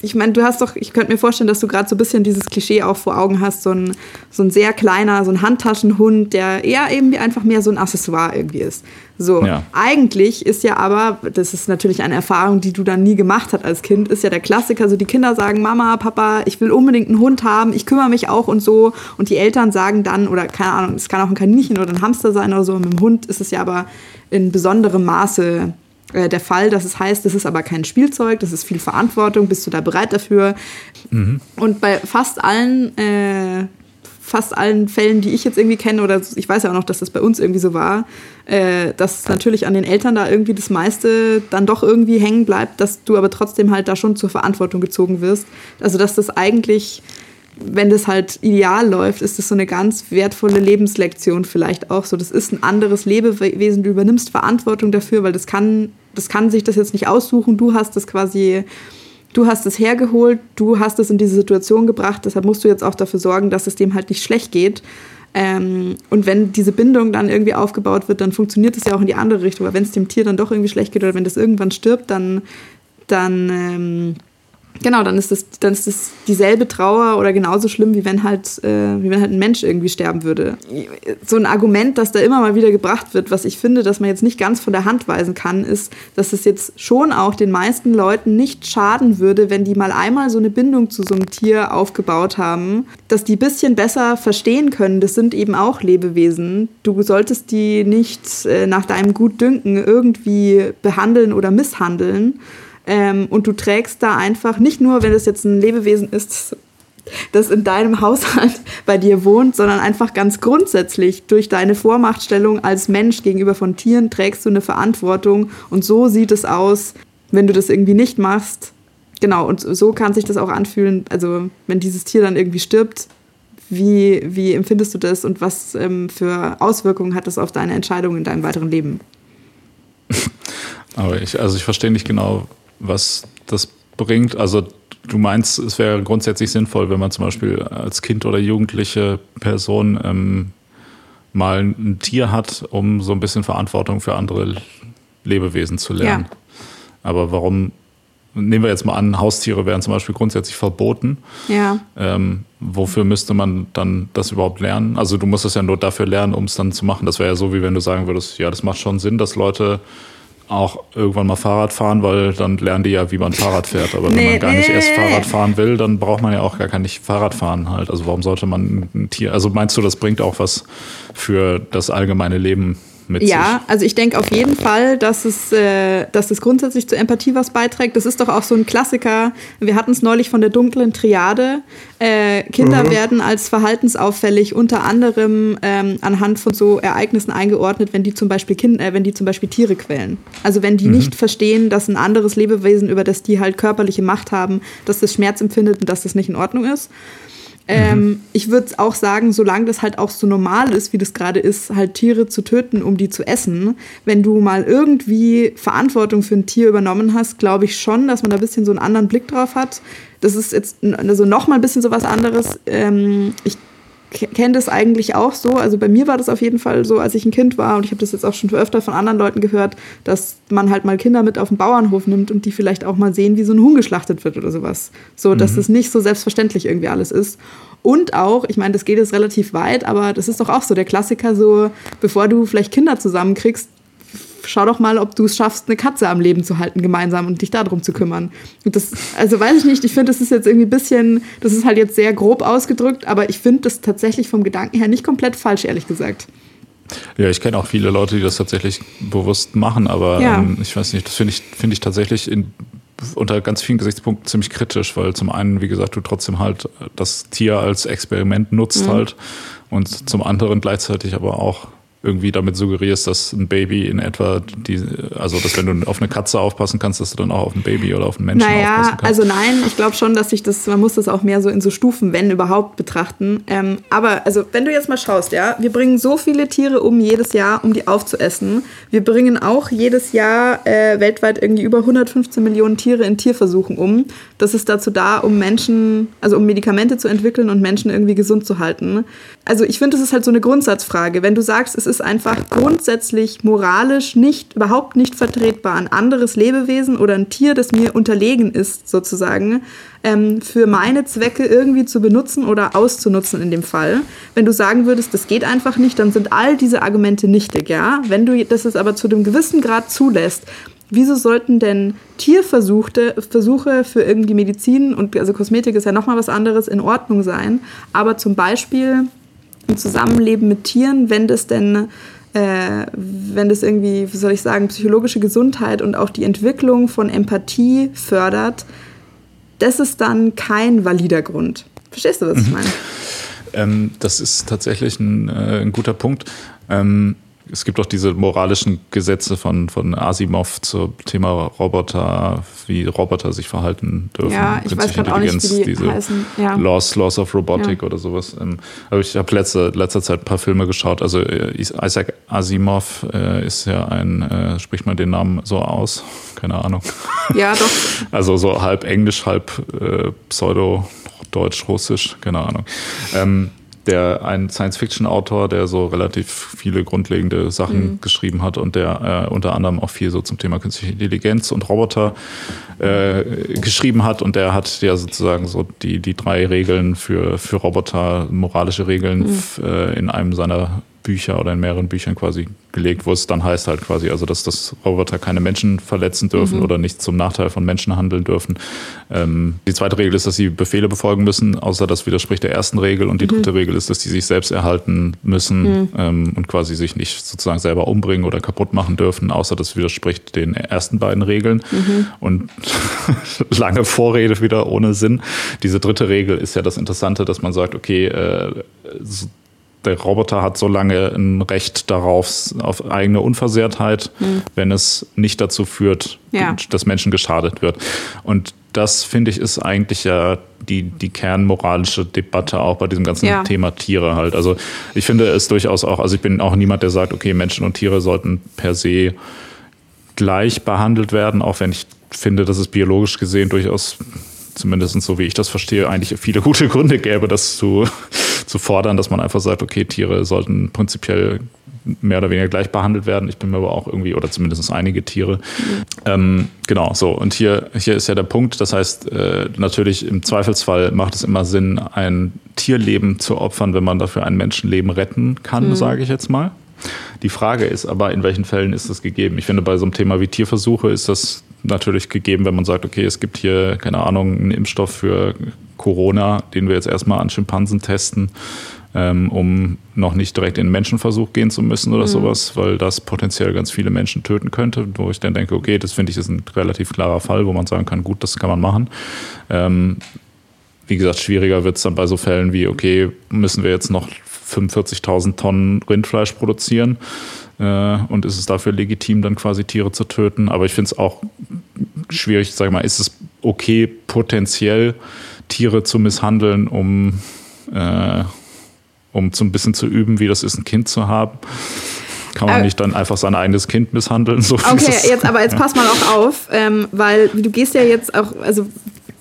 ich meine, du hast doch, ich könnte mir vorstellen, dass du gerade so ein bisschen dieses Klischee auch vor Augen hast, so ein, so ein sehr kleiner, so ein Handtaschenhund, der eher eben einfach mehr so ein Accessoire irgendwie ist. So, ja. eigentlich ist ja aber, das ist natürlich eine Erfahrung, die du dann nie gemacht hast als Kind, ist ja der Klassiker, so die Kinder sagen, Mama, Papa, ich will unbedingt einen Hund haben, ich kümmere mich auch und so. Und die Eltern sagen dann, oder keine Ahnung, es kann auch ein Kaninchen oder ein Hamster sein oder so, und mit dem Hund ist es ja aber in besonderem Maße äh, der Fall, dass es heißt, das ist aber kein Spielzeug, das ist viel Verantwortung, bist du da bereit dafür? Mhm. Und bei fast allen äh, fast allen Fällen, die ich jetzt irgendwie kenne, oder ich weiß ja auch noch, dass das bei uns irgendwie so war, äh, dass natürlich an den Eltern da irgendwie das meiste dann doch irgendwie hängen bleibt, dass du aber trotzdem halt da schon zur Verantwortung gezogen wirst. Also dass das eigentlich, wenn das halt ideal läuft, ist das so eine ganz wertvolle Lebenslektion vielleicht auch so. Das ist ein anderes Lebewesen, du übernimmst Verantwortung dafür, weil das kann, das kann sich das jetzt nicht aussuchen. Du hast das quasi du hast es hergeholt, du hast es in diese Situation gebracht, deshalb musst du jetzt auch dafür sorgen, dass es dem halt nicht schlecht geht. Ähm, und wenn diese Bindung dann irgendwie aufgebaut wird, dann funktioniert es ja auch in die andere Richtung. Aber wenn es dem Tier dann doch irgendwie schlecht geht oder wenn das irgendwann stirbt, dann, dann ähm, Genau, dann ist das, dann ist das dieselbe Trauer oder genauso schlimm, wie wenn halt, äh, wie wenn halt ein Mensch irgendwie sterben würde. So ein Argument, das da immer mal wieder gebracht wird, was ich finde, dass man jetzt nicht ganz von der Hand weisen kann, ist, dass es jetzt schon auch den meisten Leuten nicht schaden würde, wenn die mal einmal so eine Bindung zu so einem Tier aufgebaut haben, dass die ein bisschen besser verstehen können. Das sind eben auch Lebewesen. Du solltest die nicht äh, nach deinem Gutdünken irgendwie behandeln oder misshandeln ähm, und du trägst da einfach, nicht nur, wenn es jetzt ein Lebewesen ist, das in deinem Haushalt <laughs> bei dir wohnt, sondern einfach ganz grundsätzlich durch deine Vormachtstellung als Mensch gegenüber von Tieren trägst du eine Verantwortung und so sieht es aus, wenn du das irgendwie nicht machst. Genau, und so kann sich das auch anfühlen, also wenn dieses Tier dann irgendwie stirbt, wie, wie empfindest du das und was ähm, für Auswirkungen hat das auf deine Entscheidung in deinem weiteren Leben? <laughs> Aber ich, also ich verstehe nicht genau, was das bringt. Also du meinst, es wäre grundsätzlich sinnvoll, wenn man zum Beispiel als Kind oder jugendliche Person ähm, mal ein Tier hat, um so ein bisschen Verantwortung für andere Lebewesen zu lernen. Ja. Aber warum, nehmen wir jetzt mal an, Haustiere wären zum Beispiel grundsätzlich verboten. Ja. Ähm, wofür müsste man dann das überhaupt lernen? Also du musst es ja nur dafür lernen, um es dann zu machen. Das wäre ja so, wie wenn du sagen würdest, ja, das macht schon Sinn, dass Leute auch irgendwann mal Fahrrad fahren, weil dann lernen die ja, wie man Fahrrad fährt. Aber nee, wenn man gar nee, nicht erst Fahrrad fahren will, dann braucht man ja auch gar kein Fahrrad fahren halt. Also warum sollte man ein Tier, also meinst du, das bringt auch was für das allgemeine Leben mit ja, sich. also ich denke auf jeden Fall, dass es, äh, dass es grundsätzlich zur Empathie was beiträgt. Das ist doch auch so ein Klassiker. Wir hatten es neulich von der dunklen Triade. Äh, Kinder mhm. werden als verhaltensauffällig unter anderem ähm, anhand von so Ereignissen eingeordnet, wenn die zum Beispiel kind, äh, wenn die zum Beispiel Tiere quälen. Also wenn die mhm. nicht verstehen, dass ein anderes Lebewesen, über das die halt körperliche Macht haben, dass das Schmerz empfindet und dass das nicht in Ordnung ist. Ähm, mhm. Ich würde auch sagen, solange das halt auch so normal ist, wie das gerade ist, halt Tiere zu töten, um die zu essen, wenn du mal irgendwie Verantwortung für ein Tier übernommen hast, glaube ich schon, dass man da ein bisschen so einen anderen Blick drauf hat. Das ist jetzt also noch mal ein bisschen so was anderes. Ähm, ich kenne das eigentlich auch so. Also bei mir war das auf jeden Fall so, als ich ein Kind war, und ich habe das jetzt auch schon öfter von anderen Leuten gehört, dass man halt mal Kinder mit auf den Bauernhof nimmt und die vielleicht auch mal sehen, wie so ein Huhn geschlachtet wird oder sowas. So, dass mhm. das nicht so selbstverständlich irgendwie alles ist. Und auch, ich meine, das geht jetzt relativ weit, aber das ist doch auch so der Klassiker, so bevor du vielleicht Kinder zusammenkriegst, schau doch mal, ob du es schaffst, eine Katze am Leben zu halten gemeinsam und dich darum zu kümmern. Und das, also weiß ich nicht, ich finde, das ist jetzt irgendwie ein bisschen, das ist halt jetzt sehr grob ausgedrückt, aber ich finde das tatsächlich vom Gedanken her nicht komplett falsch, ehrlich gesagt. Ja, ich kenne auch viele Leute, die das tatsächlich bewusst machen, aber ja. ähm, ich weiß nicht, das finde ich, find ich tatsächlich in, unter ganz vielen Gesichtspunkten ziemlich kritisch, weil zum einen, wie gesagt, du trotzdem halt das Tier als Experiment nutzt mhm. halt und zum anderen gleichzeitig aber auch irgendwie damit suggerierst, dass ein Baby in etwa die, also dass wenn du auf eine Katze aufpassen kannst, dass du dann auch auf ein Baby oder auf einen Menschen naja, aufpassen kannst. Also nein, ich glaube schon, dass sich das, man muss das auch mehr so in so Stufen, wenn überhaupt, betrachten. Ähm, aber also wenn du jetzt mal schaust, ja, wir bringen so viele Tiere um jedes Jahr, um die aufzuessen. Wir bringen auch jedes Jahr äh, weltweit irgendwie über 115 Millionen Tiere in Tierversuchen um. Das ist dazu da, um Menschen, also um Medikamente zu entwickeln und Menschen irgendwie gesund zu halten. Also ich finde, das ist halt so eine Grundsatzfrage. Wenn du sagst, es ist einfach grundsätzlich moralisch nicht, überhaupt nicht vertretbar, ein anderes Lebewesen oder ein Tier, das mir unterlegen ist, sozusagen, ähm, für meine Zwecke irgendwie zu benutzen oder auszunutzen in dem Fall. Wenn du sagen würdest, das geht einfach nicht, dann sind all diese Argumente nichtig, ja. Wenn du das aber zu einem gewissen Grad zulässt, wieso sollten denn Tierversuche Versuche für irgendwie Medizin und also Kosmetik ist ja nochmal was anderes in Ordnung sein, aber zum Beispiel ein Zusammenleben mit Tieren, wenn das denn äh, wenn das irgendwie, wie soll ich sagen, psychologische Gesundheit und auch die Entwicklung von Empathie fördert, das ist dann kein valider Grund. Verstehst du, was ich mhm. meine? Ähm, das ist tatsächlich ein, äh, ein guter Punkt. Ähm, es gibt auch diese moralischen Gesetze von, von Asimov zum Thema Roboter, wie Roboter sich verhalten dürfen. Ja, ich weiß gerade auch nicht, wie die diese heißen. Ja. Laws, Laws of Robotic ja. oder sowas. Ähm, aber ich habe letzte, letzter Zeit ein paar Filme geschaut. Also äh, Isaac Asimov äh, ist ja ein, äh, spricht man den Namen so aus? <laughs> Keine Ahnung. <laughs> Ja, doch. <laughs> also so halb Englisch, halb äh, Pseudo-Deutsch, Russisch, keine Ahnung. Ähm, der ein Science-Fiction-Autor, der so relativ viele grundlegende Sachen mhm. geschrieben hat und der äh, unter anderem auch viel so zum Thema künstliche Intelligenz und Roboter äh, geschrieben hat und der hat ja sozusagen so die, die drei Regeln für, für Roboter, moralische Regeln mhm. äh, in einem seiner Bücher oder in mehreren Büchern quasi gelegt, wo es dann heißt halt quasi, also dass das Roboter keine Menschen verletzen dürfen mhm. oder nicht zum Nachteil von Menschen handeln dürfen. Ähm, die zweite Regel ist, dass sie Befehle befolgen müssen, außer das widerspricht der ersten Regel. Und die mhm. dritte Regel ist, dass sie sich selbst erhalten müssen mhm. ähm, und quasi sich nicht sozusagen selber umbringen oder kaputt machen dürfen, außer das widerspricht den ersten beiden Regeln. Mhm. Und <laughs> lange Vorrede wieder ohne Sinn. Diese dritte Regel ist ja das Interessante, dass man sagt, okay, äh, der Roboter hat so lange ein Recht darauf, auf eigene Unversehrtheit, mhm. wenn es nicht dazu führt, ja. dass Menschen geschadet wird. Und das, finde ich, ist eigentlich ja die, die kernmoralische Debatte auch bei diesem ganzen ja. Thema Tiere halt. Also ich finde es durchaus auch, also ich bin auch niemand, der sagt, okay, Menschen und Tiere sollten per se gleich behandelt werden, auch wenn ich finde, dass es biologisch gesehen durchaus zumindest so wie ich das verstehe, eigentlich viele gute Gründe gäbe, das zu, zu fordern, dass man einfach sagt, okay, Tiere sollten prinzipiell mehr oder weniger gleich behandelt werden. Ich bin mir aber auch irgendwie, oder zumindest einige Tiere. Mhm. Ähm, genau, so. Und hier, hier ist ja der Punkt. Das heißt, äh, natürlich im Zweifelsfall macht es immer Sinn, ein Tierleben zu opfern, wenn man dafür ein Menschenleben retten kann, mhm. sage ich jetzt mal. Die Frage ist aber, in welchen Fällen ist das gegeben? Ich finde, bei so einem Thema wie Tierversuche ist das natürlich gegeben, wenn man sagt, okay, es gibt hier, keine Ahnung, einen Impfstoff für Corona, den wir jetzt erstmal an Schimpansen testen, ähm, um noch nicht direkt in den Menschenversuch gehen zu müssen oder mhm. sowas, weil das potenziell ganz viele Menschen töten könnte, wo ich dann denke, okay, das finde ich ist ein relativ klarer Fall, wo man sagen kann, gut, das kann man machen. Ähm, wie gesagt, schwieriger wird es dann bei so Fällen wie, okay, müssen wir jetzt noch 45.000 Tonnen Rindfleisch produzieren? Äh, und ist es dafür legitim, dann quasi Tiere zu töten? Aber ich finde es auch schwierig, sag mal, ist es okay, potenziell Tiere zu misshandeln, um, äh, um so ein bisschen zu üben, wie das ist, ein Kind zu haben? Kann man äh, nicht dann einfach sein eigenes Kind misshandeln? So okay, jetzt aber jetzt <laughs> pass mal auch auf, ähm, weil du gehst ja jetzt auch, also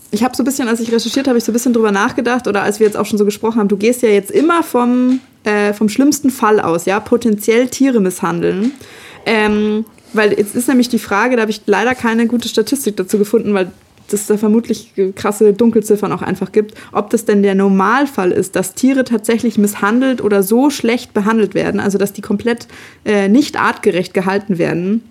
ich habe so ein bisschen, als ich recherchiert habe, ich so ein bisschen drüber nachgedacht oder als wir jetzt auch schon so gesprochen haben, du gehst ja jetzt immer vom äh, vom schlimmsten Fall aus, ja, potenziell Tiere misshandeln. Ähm, weil jetzt ist nämlich die Frage, da habe ich leider keine gute Statistik dazu gefunden, weil es da vermutlich krasse Dunkelziffern auch einfach gibt, ob das denn der Normalfall ist, dass Tiere tatsächlich misshandelt oder so schlecht behandelt werden, also dass die komplett äh, nicht artgerecht gehalten werden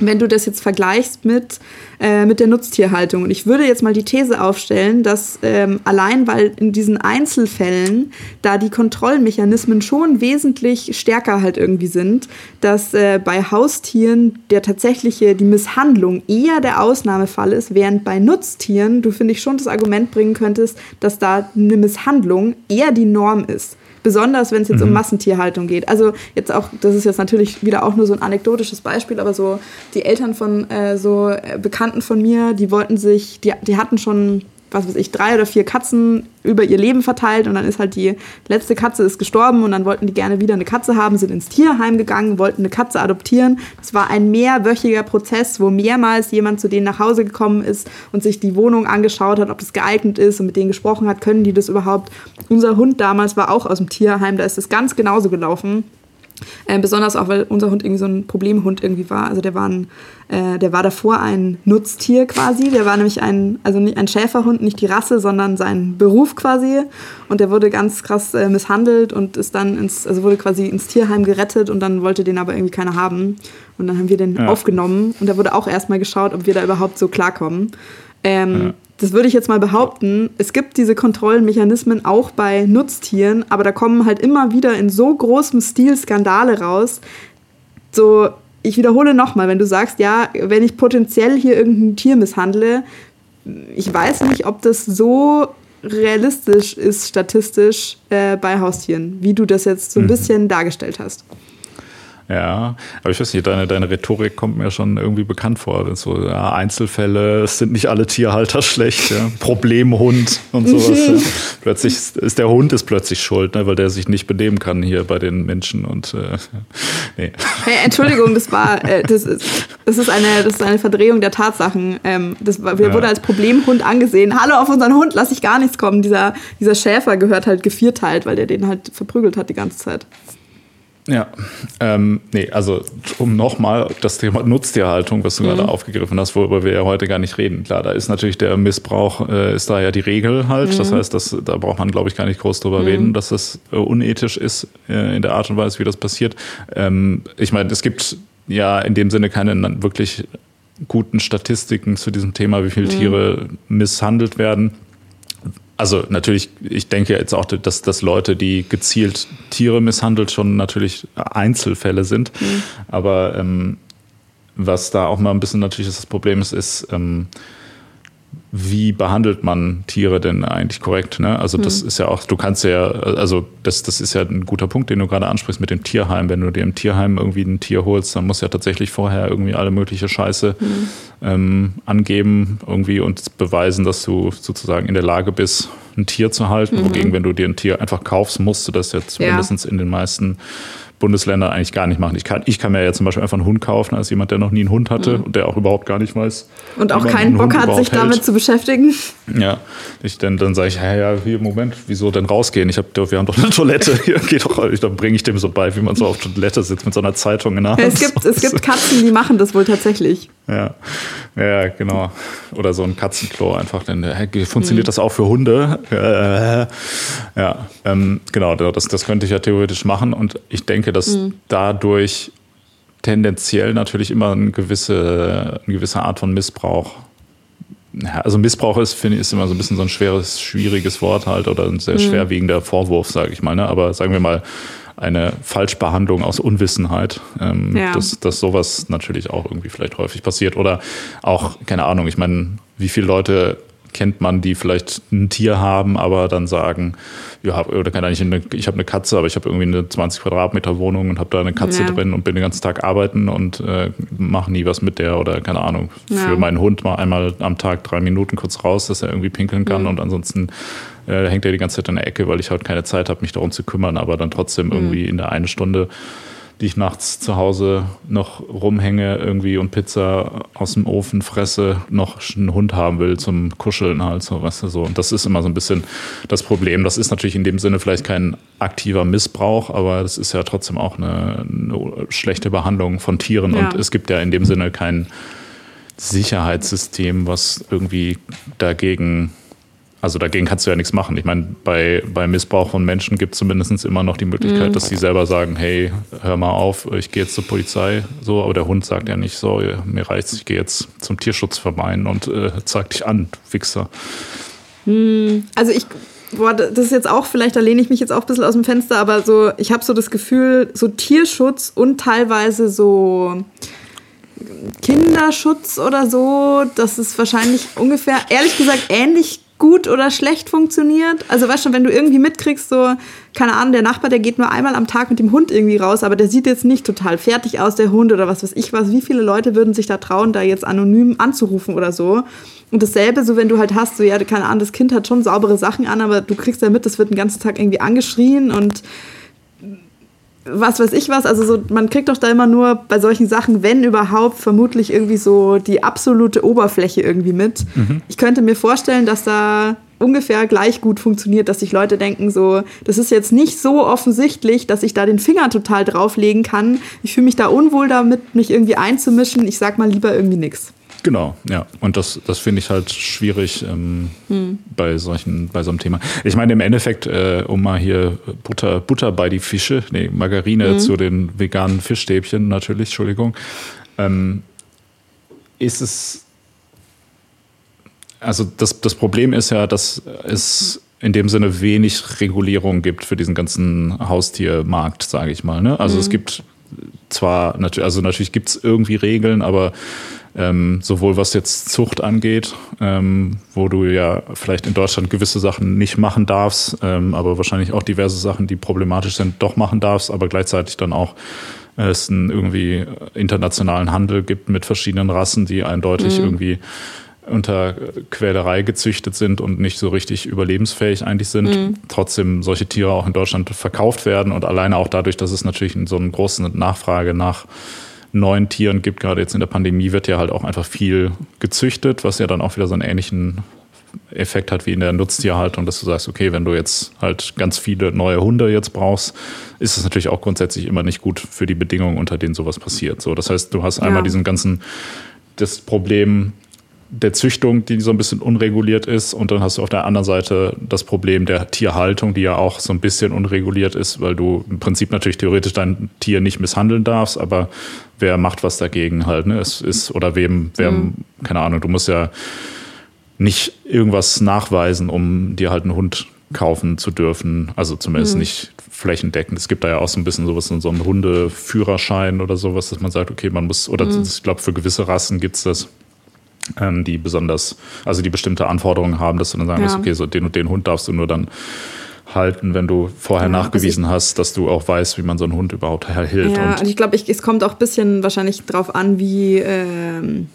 wenn du das jetzt vergleichst mit, äh, mit der Nutztierhaltung. Und ich würde jetzt mal die These aufstellen, dass ähm, allein weil in diesen Einzelfällen da die Kontrollmechanismen schon wesentlich stärker halt irgendwie sind, dass äh, bei Haustieren der tatsächliche, die Misshandlung eher der Ausnahmefall ist, während bei Nutztieren du, finde ich, schon das Argument bringen könntest, dass da eine Misshandlung eher die Norm ist. Besonders wenn es jetzt mhm. um Massentierhaltung geht. Also jetzt auch, das ist jetzt natürlich wieder auch nur so ein anekdotisches Beispiel, aber so die Eltern von äh, so äh, Bekannten von mir, die wollten sich, die, die hatten schon was weiß ich, drei oder vier Katzen über ihr Leben verteilt und dann ist halt die letzte Katze ist gestorben und dann wollten die gerne wieder eine Katze haben, sind ins Tierheim gegangen, wollten eine Katze adoptieren. Das war ein mehrwöchiger Prozess, wo mehrmals jemand zu denen nach Hause gekommen ist und sich die Wohnung angeschaut hat, ob das geeignet ist und mit denen gesprochen hat, können die das überhaupt. Unser Hund damals war auch aus dem Tierheim, da ist es ganz genauso gelaufen. Äh, besonders auch, weil unser Hund irgendwie so ein Problemhund irgendwie war. Also der war, ein, äh, der war davor ein Nutztier quasi. Der war nämlich ein, also nicht ein Schäferhund, nicht die Rasse, sondern sein Beruf quasi. Und der wurde ganz krass äh, misshandelt und ist dann ins, also wurde quasi ins Tierheim gerettet und dann wollte den aber irgendwie keiner haben. Und dann haben wir den ja. aufgenommen und da wurde auch erstmal geschaut, ob wir da überhaupt so klarkommen. Ähm, ja das würde ich jetzt mal behaupten, es gibt diese Kontrollmechanismen auch bei Nutztieren, aber da kommen halt immer wieder in so großem Stil Skandale raus. So, ich wiederhole nochmal, wenn du sagst, ja, wenn ich potenziell hier irgendein Tier misshandle, ich weiß nicht, ob das so realistisch ist statistisch äh, bei Haustieren, wie du das jetzt so ein mhm. bisschen dargestellt hast. Ja, aber ich weiß nicht, deine, deine Rhetorik kommt mir schon irgendwie bekannt vor. So ja, Einzelfälle, es sind nicht alle Tierhalter schlecht, ja. <laughs> Problemhund und sowas. ja. Plötzlich ist der Hund ist plötzlich schuld, ne, weil der sich nicht benehmen kann hier bei den Menschen und äh, <laughs> nee. Hey, Entschuldigung, das war äh, das, ist, das ist eine das ist eine Verdrehung der Tatsachen. Ähm, das war, wir ja. wurde als Problemhund angesehen. Hallo auf unseren Hund, lass ich gar nichts kommen. Dieser dieser Schäfer gehört halt gevierteilt, weil der den halt verprügelt hat die ganze Zeit. Ja, ähm, nee, also um nochmal das Thema Nutztierhaltung, was du mhm. gerade aufgegriffen hast, worüber wir ja heute gar nicht reden. Klar, da ist natürlich der Missbrauch, äh, ist da ja die Regel halt. Mhm. Das heißt, das, da braucht man, glaube ich, gar nicht groß drüber mhm. reden, dass das äh, unethisch ist äh, in der Art und Weise, wie das passiert. Ähm, ich meine, es gibt ja in dem Sinne keine wirklich guten Statistiken zu diesem Thema, wie viele mhm. Tiere misshandelt werden. Also natürlich, ich denke jetzt auch, dass, dass Leute, die gezielt Tiere misshandelt, schon natürlich Einzelfälle sind. Mhm. Aber ähm, was da auch mal ein bisschen natürlich das Problem ist, ist, ähm, wie behandelt man Tiere denn eigentlich korrekt? Ne? Also das mhm. ist ja auch, du kannst ja, also das, das ist ja ein guter Punkt, den du gerade ansprichst mit dem Tierheim. Wenn du dir im Tierheim irgendwie ein Tier holst, dann musst du ja tatsächlich vorher irgendwie alle mögliche Scheiße mhm. ähm, angeben irgendwie und beweisen, dass du sozusagen in der Lage bist, ein Tier zu halten. Mhm. Wogegen, wenn du dir ein Tier einfach kaufst, musst du das ja zumindest ja. in den meisten Bundesländer eigentlich gar nicht machen. Ich kann, ich kann mir ja zum Beispiel einfach einen Hund kaufen, als jemand, der noch nie einen Hund hatte mhm. und der auch überhaupt gar nicht weiß. Und auch keinen Bock hat, sich damit hält. zu beschäftigen. Ja, ich, dann, dann sage ich, ja, ja, hier, Moment, wieso denn rausgehen? Ich hab, wir haben doch eine Toilette. <laughs> Hier geht doch, dann bringe ich dem so bei, wie man so auf Toilette sitzt mit so einer Zeitung in der Hand. Ja, es, gibt, es gibt <laughs> Katzen, die machen das wohl tatsächlich. Ja, ja, genau. Oder so ein Katzenklo einfach. Denn, hey, funktioniert mhm. das auch für Hunde? Äh, ja, ähm, genau, das, das könnte ich ja theoretisch machen. Und ich denke, dass mhm. dadurch tendenziell natürlich immer eine gewisse, eine gewisse Art von Missbrauch ja, also Missbrauch ist, finde ich, ist immer so ein bisschen so ein schweres, schwieriges Wort halt oder ein sehr mhm. schwerwiegender Vorwurf, sage ich mal. Ne? Aber sagen wir mal, eine Falschbehandlung aus Unwissenheit, ähm, ja. dass, dass sowas natürlich auch irgendwie vielleicht häufig passiert. Oder auch, keine Ahnung, ich meine, wie viele Leute kennt man, die vielleicht ein Tier haben, aber dann sagen, ja, oder kann eigentlich eine, ich habe eine Katze, aber ich habe irgendwie eine 20 Quadratmeter Wohnung und habe da eine Katze ja. drin und bin den ganzen Tag arbeiten und äh, mache nie was mit der oder keine Ahnung, ja. für meinen Hund mal einmal am Tag drei Minuten kurz raus, dass er irgendwie pinkeln kann mhm. und ansonsten äh, hängt er die ganze Zeit in der Ecke, weil ich halt keine Zeit habe, mich darum zu kümmern, aber dann trotzdem mhm. irgendwie in der eine Stunde die ich nachts zu Hause noch rumhänge irgendwie und Pizza aus dem Ofen fresse, noch einen Hund haben will zum Kuscheln halt so, weißt du so. Und das ist immer so ein bisschen das Problem. Das ist natürlich in dem Sinne vielleicht kein aktiver Missbrauch, aber das ist ja trotzdem auch eine, eine schlechte Behandlung von Tieren ja. und es gibt ja in dem Sinne kein Sicherheitssystem, was irgendwie dagegen also dagegen kannst du ja nichts machen. Ich meine, bei, bei Missbrauch von Menschen gibt es zumindest immer noch die Möglichkeit, mhm. dass sie selber sagen, hey, hör mal auf, ich gehe jetzt zur Polizei. So, aber der Hund sagt ja nicht so, mir reicht's, ich gehe jetzt zum Tierschutzverein und äh, zeig dich an, Fixer. Mhm. Also ich, boah, das ist jetzt auch, vielleicht da lehne ich mich jetzt auch ein bisschen aus dem Fenster, aber so, ich habe so das Gefühl, so Tierschutz und teilweise so Kinderschutz oder so, das ist wahrscheinlich ungefähr, ehrlich gesagt, ähnlich gut oder schlecht funktioniert. Also weißt schon, wenn du irgendwie mitkriegst, so, keine Ahnung, der Nachbar, der geht nur einmal am Tag mit dem Hund irgendwie raus, aber der sieht jetzt nicht total fertig aus, der Hund oder was weiß ich was. Wie viele Leute würden sich da trauen, da jetzt anonym anzurufen oder so? Und dasselbe, so wenn du halt hast, so ja, keine Ahnung, das Kind hat schon saubere Sachen an, aber du kriegst ja mit, das wird den ganzen Tag irgendwie angeschrien und was weiß ich was. Also so, man kriegt doch da immer nur bei solchen Sachen, wenn überhaupt, vermutlich irgendwie so die absolute Oberfläche irgendwie mit. Mhm. Ich könnte mir vorstellen, dass da ungefähr gleich gut funktioniert, dass sich Leute denken, so, das ist jetzt nicht so offensichtlich, dass ich da den Finger total drauflegen kann. Ich fühle mich da unwohl damit, mich irgendwie einzumischen. Ich sag mal lieber irgendwie nichts. Genau, ja. Und das, das finde ich halt schwierig ähm, hm. bei solchen, bei so einem Thema. Ich meine, im Endeffekt, äh, um mal hier Butter, Butter bei die Fische, nee, Margarine hm. zu den veganen Fischstäbchen natürlich, Entschuldigung, ähm, ist es. Also das, das Problem ist ja, dass es in dem Sinne wenig Regulierung gibt für diesen ganzen Haustiermarkt, sage ich mal. Ne? Also mhm. es gibt zwar, also natürlich gibt es irgendwie Regeln, aber ähm, sowohl was jetzt Zucht angeht, ähm, wo du ja vielleicht in Deutschland gewisse Sachen nicht machen darfst, ähm, aber wahrscheinlich auch diverse Sachen, die problematisch sind, doch machen darfst, aber gleichzeitig dann auch es einen irgendwie internationalen Handel gibt mit verschiedenen Rassen, die eindeutig mhm. irgendwie unter Quälerei gezüchtet sind und nicht so richtig überlebensfähig eigentlich sind, mhm. trotzdem solche Tiere auch in Deutschland verkauft werden und alleine auch dadurch, dass es natürlich so eine große Nachfrage nach neuen Tieren gibt, gerade jetzt in der Pandemie wird ja halt auch einfach viel gezüchtet, was ja dann auch wieder so einen ähnlichen Effekt hat wie in der Nutztierhaltung, dass du sagst, okay, wenn du jetzt halt ganz viele neue Hunde jetzt brauchst, ist es natürlich auch grundsätzlich immer nicht gut für die Bedingungen, unter denen sowas passiert. So, das heißt, du hast einmal ja. diesen ganzen das Problem der Züchtung, die so ein bisschen unreguliert ist, und dann hast du auf der anderen Seite das Problem der Tierhaltung, die ja auch so ein bisschen unreguliert ist, weil du im Prinzip natürlich theoretisch dein Tier nicht misshandeln darfst, aber wer macht was dagegen halt, ne? Es ist, oder wem, wer, mhm. keine Ahnung, du musst ja nicht irgendwas nachweisen, um dir halt einen Hund kaufen zu dürfen. Also zumindest mhm. nicht flächendeckend. Es gibt da ja auch so ein bisschen sowas, so einen Hundeführerschein oder sowas, dass man sagt, okay, man muss, oder mhm. ich glaube, für gewisse Rassen gibt es das, ähm, die besonders, also die bestimmte Anforderungen haben, dass du dann sagen ja. musst, okay, so den und den Hund darfst du nur dann halten, wenn du vorher ja, nachgewiesen also ich, hast, dass du auch weißt, wie man so einen Hund überhaupt hält. Ja, und, und ich glaube, es kommt auch ein bisschen wahrscheinlich drauf an, wie. Ähm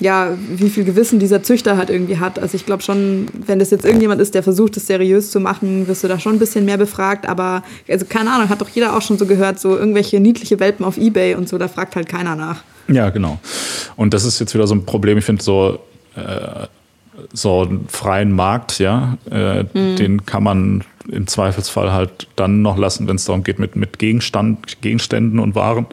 ja, wie viel Gewissen dieser Züchter halt irgendwie hat. Also ich glaube schon, wenn das jetzt irgendjemand ist, der versucht, das seriös zu machen, wirst du da schon ein bisschen mehr befragt. Aber, also keine Ahnung, hat doch jeder auch schon so gehört, so irgendwelche niedliche Welpen auf Ebay und so, da fragt halt keiner nach. Ja, genau. Und das ist jetzt wieder so ein Problem. Ich finde so, äh, so einen freien Markt, ja, äh, mhm. den kann man im Zweifelsfall halt dann noch lassen, wenn es darum geht, mit, mit Gegenstand, Gegenständen und Waren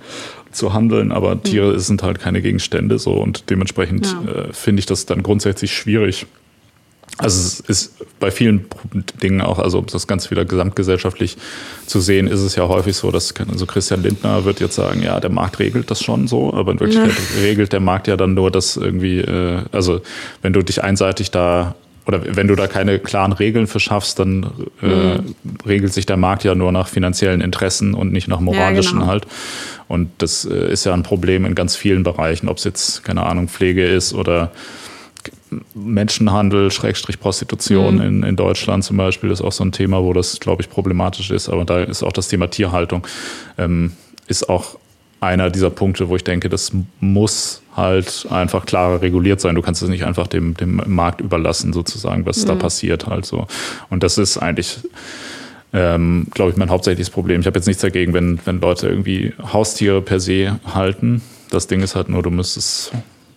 zu handeln, aber mhm. Tiere sind halt keine Gegenstände so und dementsprechend ja. äh, finde ich das dann grundsätzlich schwierig. Also es ist bei vielen Dingen auch, also um das Ganze wieder gesamtgesellschaftlich zu sehen, ist es ja häufig so, dass also Christian Lindner wird jetzt sagen, ja, der Markt regelt das schon so, aber in Wirklichkeit ja. regelt der Markt ja dann nur das irgendwie, äh, also wenn du dich einseitig da oder wenn du da keine klaren Regeln für schaffst, dann äh, mhm. regelt sich der Markt ja nur nach finanziellen Interessen und nicht nach moralischen ja, genau. halt. Und das äh, ist ja ein Problem in ganz vielen Bereichen, ob es jetzt, keine Ahnung, Pflege ist oder Menschenhandel, Schrägstrich Prostitution mhm. in, in Deutschland zum Beispiel ist auch so ein Thema, wo das, glaube ich, problematisch ist. Aber da ist auch das Thema Tierhaltung, ähm, ist auch einer dieser Punkte, wo ich denke, das muss halt einfach klarer reguliert sein. Du kannst es nicht einfach dem, dem Markt überlassen, sozusagen, was mhm. da passiert halt so. Und das ist eigentlich, ähm, glaube ich, mein hauptsächliches Problem. Ich habe jetzt nichts dagegen, wenn, wenn Leute irgendwie Haustiere per se halten. Das Ding ist halt nur, du müsstest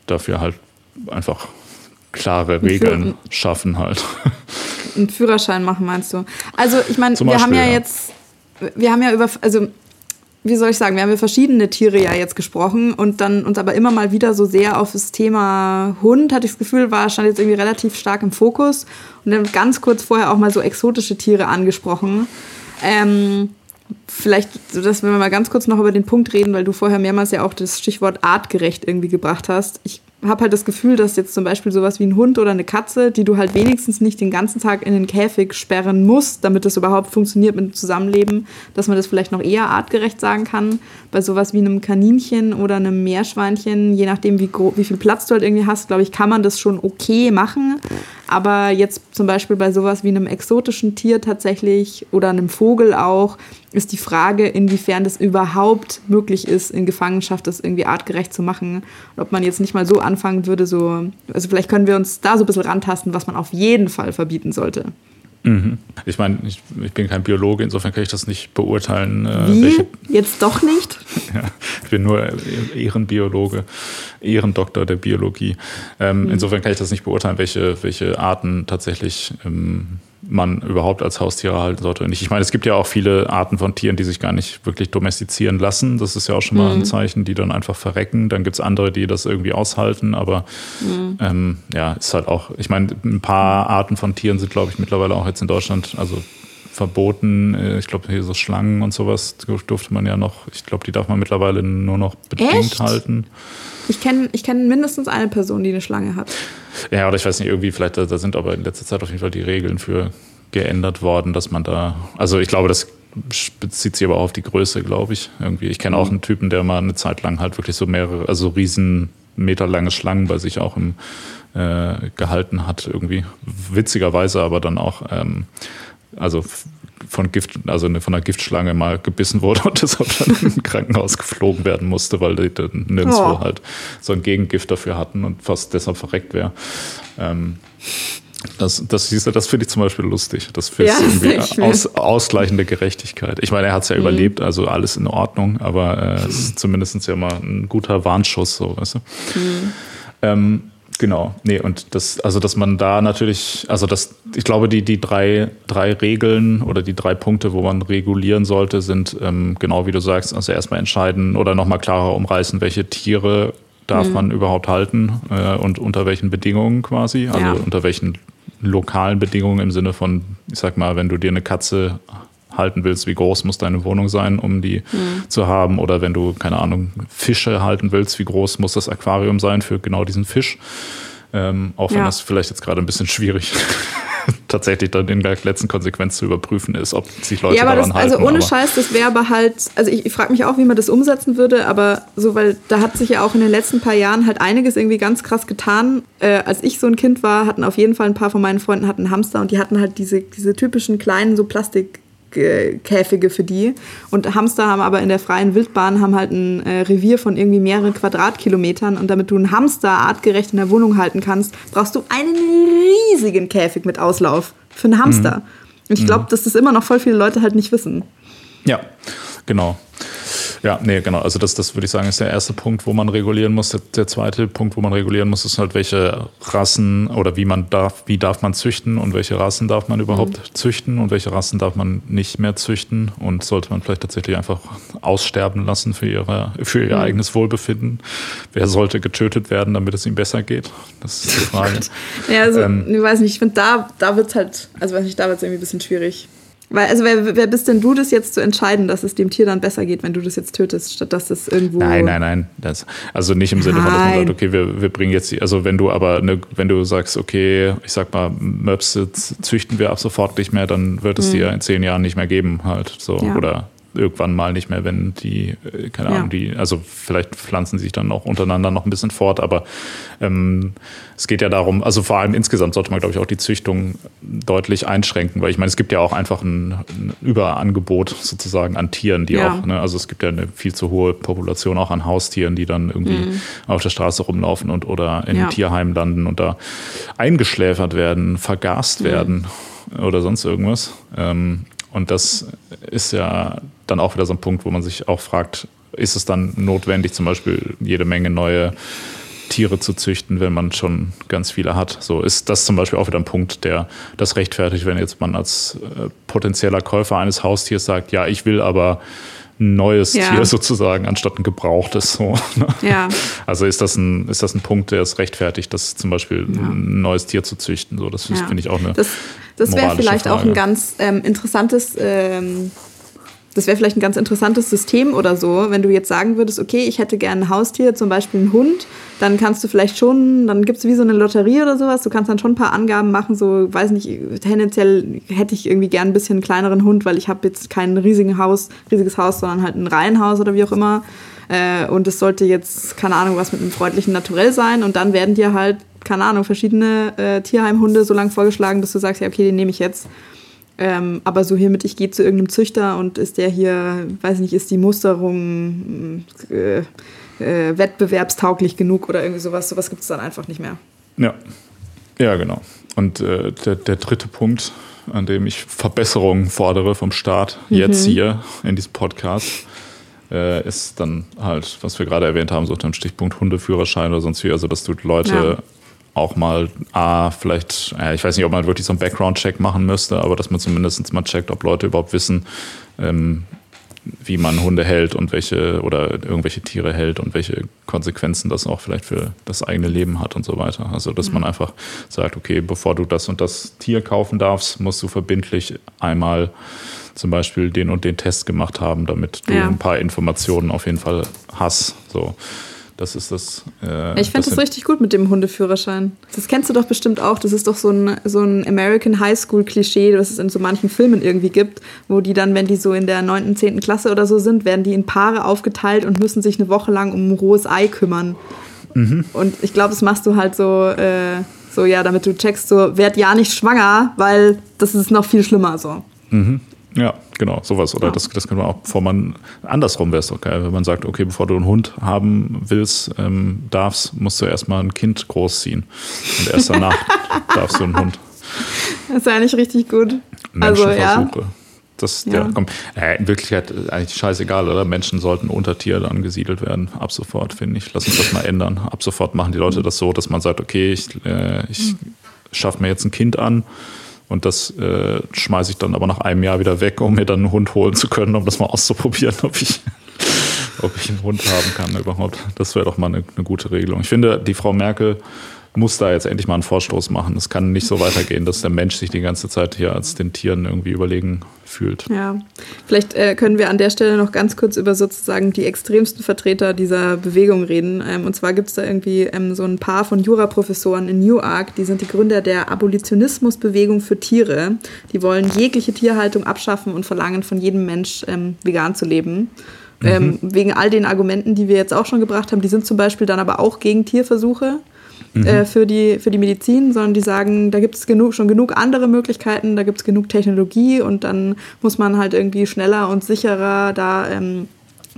dafür halt einfach klare Regeln schaffen halt. <laughs> Einen Führerschein machen, meinst du? Also, ich meine, wir haben ja, ja jetzt, wir haben ja über, also wie soll ich sagen, wir haben über verschiedene Tiere ja jetzt gesprochen und dann uns aber immer mal wieder so sehr auf das Thema Hund, hatte ich das Gefühl, war, stand jetzt irgendwie relativ stark im Fokus und dann ganz kurz vorher auch mal so exotische Tiere angesprochen. Ähm, vielleicht, dass wir mal ganz kurz noch über den Punkt reden, weil du vorher mehrmals ja auch das Stichwort artgerecht irgendwie gebracht hast. Ich habe halt das Gefühl, dass jetzt zum Beispiel sowas wie ein Hund oder eine Katze, die du halt wenigstens nicht den ganzen Tag in den Käfig sperren musst, damit das überhaupt funktioniert mit dem Zusammenleben, dass man das vielleicht noch eher artgerecht sagen kann. Bei sowas wie einem Kaninchen oder einem Meerschweinchen, je nachdem, wie, wie viel Platz du halt irgendwie hast, glaube ich, kann man das schon okay machen. Aber jetzt zum Beispiel bei sowas wie einem exotischen Tier tatsächlich oder einem Vogel auch, ist die Frage, inwiefern das überhaupt möglich ist, in Gefangenschaft das irgendwie artgerecht zu machen. Und ob man jetzt nicht mal so anfangen würde, so, also vielleicht können wir uns da so ein bisschen rantasten, was man auf jeden Fall verbieten sollte. Mhm. Ich meine, ich, ich, bin kein Biologe, insofern kann ich das nicht beurteilen. Äh, Wie? Welche... Jetzt doch nicht? <laughs> ja, ich bin nur Ehrenbiologe, Ehrendoktor der Biologie. Ähm, mhm. Insofern kann ich das nicht beurteilen, welche, welche Arten tatsächlich ähm, man überhaupt als Haustiere halten sollte. Und ich meine, es gibt ja auch viele Arten von Tieren, die sich gar nicht wirklich domestizieren lassen. Das ist ja auch schon mal mhm. ein Zeichen, die dann einfach verrecken. Dann gibt es andere, die das irgendwie aushalten. Aber mhm. ähm, ja, ist halt auch, ich meine, ein paar Arten von Tieren sind, glaube ich, mittlerweile auch jetzt in Deutschland, also verboten. Äh, ich glaube, hier so Schlangen und sowas durfte man ja noch, ich glaube, die darf man mittlerweile nur noch bedingt Echt? halten. Ich kenne ich kenn mindestens eine Person, die eine Schlange hat. Ja, oder ich weiß nicht, irgendwie, vielleicht, da, da sind aber in letzter Zeit auf jeden Fall die Regeln für geändert worden, dass man da, also ich glaube, das bezieht sich aber auch auf die Größe, glaube ich. Irgendwie. Ich kenne auch mhm. einen Typen, der mal eine Zeit lang halt wirklich so mehrere, also riesen meterlange Schlangen bei sich auch im, äh, gehalten hat, irgendwie. Witzigerweise aber dann auch, ähm, also von Gift, also von einer Giftschlange mal gebissen wurde <laughs> und deshalb dann im Krankenhaus geflogen werden musste, weil die dann nirgendwo oh. halt so ein Gegengift dafür hatten und fast deshalb verreckt wäre. Ähm, das, das, das finde ich zum Beispiel lustig. Das finde ja, irgendwie <laughs> aus, ausgleichende Gerechtigkeit. Ich meine, er hat es ja mhm. überlebt, also alles in Ordnung, aber äh, es ist zumindest ja mal ein guter Warnschuss, so, weißt du. Mhm. Ähm, genau, nee, und das, also dass man da natürlich, also das, ich glaube, die, die drei, drei Regeln oder die drei Punkte, wo man regulieren sollte, sind ähm, genau wie du sagst, also erstmal entscheiden oder nochmal klarer umreißen, welche Tiere darf mhm. man überhaupt halten äh, und unter welchen Bedingungen quasi, also ja. unter welchen lokalen Bedingungen im Sinne von, ich sag mal, wenn du dir eine Katze halten willst, wie groß muss deine Wohnung sein, um die mhm. zu haben, oder wenn du, keine Ahnung, Fische halten willst, wie groß muss das Aquarium sein für genau diesen Fisch. Ähm, auch wenn ja. das vielleicht jetzt gerade ein bisschen schwierig <laughs> tatsächlich dann in der letzten Konsequenz zu überprüfen ist, ob sich Leute ja, aber daran das, halten. Also ohne Scheiß, das wäre aber halt, also ich, ich frage mich auch, wie man das umsetzen würde, aber so, weil da hat sich ja auch in den letzten paar Jahren halt einiges irgendwie ganz krass getan. Äh, als ich so ein Kind war, hatten auf jeden Fall ein paar von meinen Freunden hatten Hamster und die hatten halt diese, diese typischen kleinen so Plastik Käfige für die. Und Hamster haben aber in der freien Wildbahn haben halt ein äh, Revier von irgendwie mehreren Quadratkilometern. Und damit du einen Hamster artgerecht in der Wohnung halten kannst, brauchst du einen riesigen Käfig mit Auslauf für einen Hamster. Mhm. Und ich glaube, mhm. dass das immer noch voll viele Leute halt nicht wissen. Ja, genau. Ja, nee, genau. Also das, das würde ich sagen, ist der erste Punkt, wo man regulieren muss. Der, der, zweite Punkt, wo man regulieren muss, ist halt, welche Rassen oder wie man darf, wie darf man züchten und welche Rassen darf man überhaupt mhm. züchten und welche Rassen darf man nicht mehr züchten und sollte man vielleicht tatsächlich einfach aussterben lassen für, ihre, für ihr mhm. eigenes Wohlbefinden. Wer sollte getötet werden, damit es ihm besser geht? Das ist die <laughs> Frage. ja, also, ähm, ich weiß nicht, ich finde, da, da wird es halt, also weiß nicht, da wird es irgendwie ein bisschen schwierig. Weil, also wer, wer bist denn du, das jetzt zu entscheiden, dass es dem Tier dann besser geht, wenn du das jetzt tötest, statt dass das irgendwo. Nein, nein, nein. Das, also nicht im Sinne von, dass man sagt, okay, wir, wir bringen jetzt, also wenn du aber, ne, wenn du sagst, okay, ich sag mal, Möpse züchten wir ab sofort nicht mehr, dann wird es hm. dir in zehn Jahren nicht mehr geben, halt so. Ja. Oder irgendwann mal nicht mehr, wenn die, äh, keine Ahnung, ja. die, also vielleicht pflanzen sie sich dann auch untereinander noch ein bisschen fort, aber ähm, es geht ja darum, also vor allem insgesamt sollte man, glaube ich, auch die Züchtung deutlich einschränken, weil ich meine, es gibt ja auch einfach ein, ein Überangebot sozusagen an Tieren, die ja. auch, ne, also es gibt ja eine viel zu hohe Population auch an Haustieren, die dann irgendwie mhm. auf der Straße rumlaufen und oder in ja. Tierheimen landen und da eingeschläfert werden, vergast mhm. werden oder sonst irgendwas. Ähm, und das ist ja dann auch wieder so ein Punkt, wo man sich auch fragt, ist es dann notwendig, zum Beispiel jede Menge neue Tiere zu züchten, wenn man schon ganz viele hat. So ist das zum Beispiel auch wieder ein Punkt, der das rechtfertigt, wenn jetzt man als äh, potenzieller Käufer eines Haustiers sagt, ja, ich will aber ein neues ja. Tier sozusagen, anstatt ein gebrauchtes. So, ne? ja. Also ist das, ein, ist das ein Punkt, der es rechtfertigt, das zum Beispiel ja. ein neues Tier zu züchten. So, das finde ich auch eine. Das, das wäre vielleicht Frage. auch ein ganz ähm, interessantes ähm, das wäre vielleicht ein ganz interessantes System oder so, wenn du jetzt sagen würdest, okay, ich hätte gerne ein Haustier, zum Beispiel einen Hund, dann kannst du vielleicht schon, dann gibt es wie so eine Lotterie oder sowas, du kannst dann schon ein paar Angaben machen, so, weiß nicht, tendenziell hätte ich irgendwie gern ein bisschen einen kleineren Hund, weil ich habe jetzt kein riesigen Haus, riesiges Haus, sondern halt ein Reihenhaus oder wie auch immer. Äh, und es sollte jetzt, keine Ahnung, was mit einem freundlichen Naturell sein und dann werden dir halt, keine Ahnung, verschiedene äh, Tierheimhunde so lange vorgeschlagen, dass du sagst, ja, okay, den nehme ich jetzt. Ähm, aber so hiermit, ich gehe zu irgendeinem Züchter und ist der hier, weiß nicht, ist die Musterung äh, äh, wettbewerbstauglich genug oder irgendwie sowas. Sowas gibt es dann einfach nicht mehr. Ja, ja genau. Und äh, der, der dritte Punkt, an dem ich Verbesserungen fordere vom Staat, mhm. jetzt hier in diesem Podcast, äh, ist dann halt, was wir gerade erwähnt haben, so unter dem Stichpunkt Hundeführerschein oder sonst wie, also dass du Leute auch mal, ah, vielleicht, äh, ich weiß nicht, ob man wirklich so einen Background-Check machen müsste, aber dass man zumindest mal checkt, ob Leute überhaupt wissen, ähm, wie man Hunde hält und welche oder irgendwelche Tiere hält und welche Konsequenzen das auch vielleicht für das eigene Leben hat und so weiter. Also, dass mhm. man einfach sagt, okay, bevor du das und das Tier kaufen darfst, musst du verbindlich einmal zum Beispiel den und den Test gemacht haben, damit du ja. ein paar Informationen auf jeden Fall hast. So. Das ist das. Äh, ich finde das, das richtig gut mit dem Hundeführerschein. Das kennst du doch bestimmt auch. Das ist doch so ein, so ein American High School Klischee, was es in so manchen Filmen irgendwie gibt, wo die dann, wenn die so in der 9., 10. Klasse oder so sind, werden die in Paare aufgeteilt und müssen sich eine Woche lang um ein rohes Ei kümmern. Mhm. Und ich glaube, das machst du halt so, äh, so, ja, damit du checkst, so, werd ja nicht schwanger, weil das ist noch viel schlimmer so. Mhm. Ja, genau, sowas. Oder ja. das, das kann man auch, bevor man andersrum wäre es doch geil, wenn man sagt, okay, bevor du einen Hund haben willst, ähm, darfst, musst du erstmal ein Kind großziehen. Und erst danach <laughs> darfst du einen Hund. Das ist eigentlich richtig gut. Also, ja. Das, ja. ja komm, äh, in Wirklichkeit eigentlich scheißegal, oder? Menschen sollten unter Tiere angesiedelt werden. Ab sofort, finde ich. Lass uns das mal ändern. Ab sofort machen die Leute das so, dass man sagt, okay, ich, äh, ich schaffe mir jetzt ein Kind an und das äh, schmeiße ich dann aber nach einem Jahr wieder weg, um mir dann einen Hund holen zu können, um das mal auszuprobieren, <laughs> ob ich, ob ich einen Hund haben kann überhaupt. Das wäre doch mal eine, eine gute Regelung. Ich finde, die Frau Merkel muss da jetzt endlich mal einen Vorstoß machen. Es kann nicht so weitergehen, dass der Mensch sich die ganze Zeit hier als den Tieren irgendwie überlegen fühlt. Ja, vielleicht äh, können wir an der Stelle noch ganz kurz über sozusagen die extremsten Vertreter dieser Bewegung reden. Ähm, und zwar gibt es da irgendwie ähm, so ein paar von Juraprofessoren in Newark, die sind die Gründer der Abolitionismusbewegung für Tiere. Die wollen jegliche Tierhaltung abschaffen und verlangen von jedem Mensch ähm, vegan zu leben. Ähm, mhm. wegen all den Argumenten, die wir jetzt auch schon gebracht haben, die sind zum Beispiel dann aber auch gegen Tierversuche mhm. äh, für, die, für die Medizin, sondern die sagen, da gibt es genug, schon genug andere Möglichkeiten, da gibt es genug Technologie und dann muss man halt irgendwie schneller und sicherer da ähm,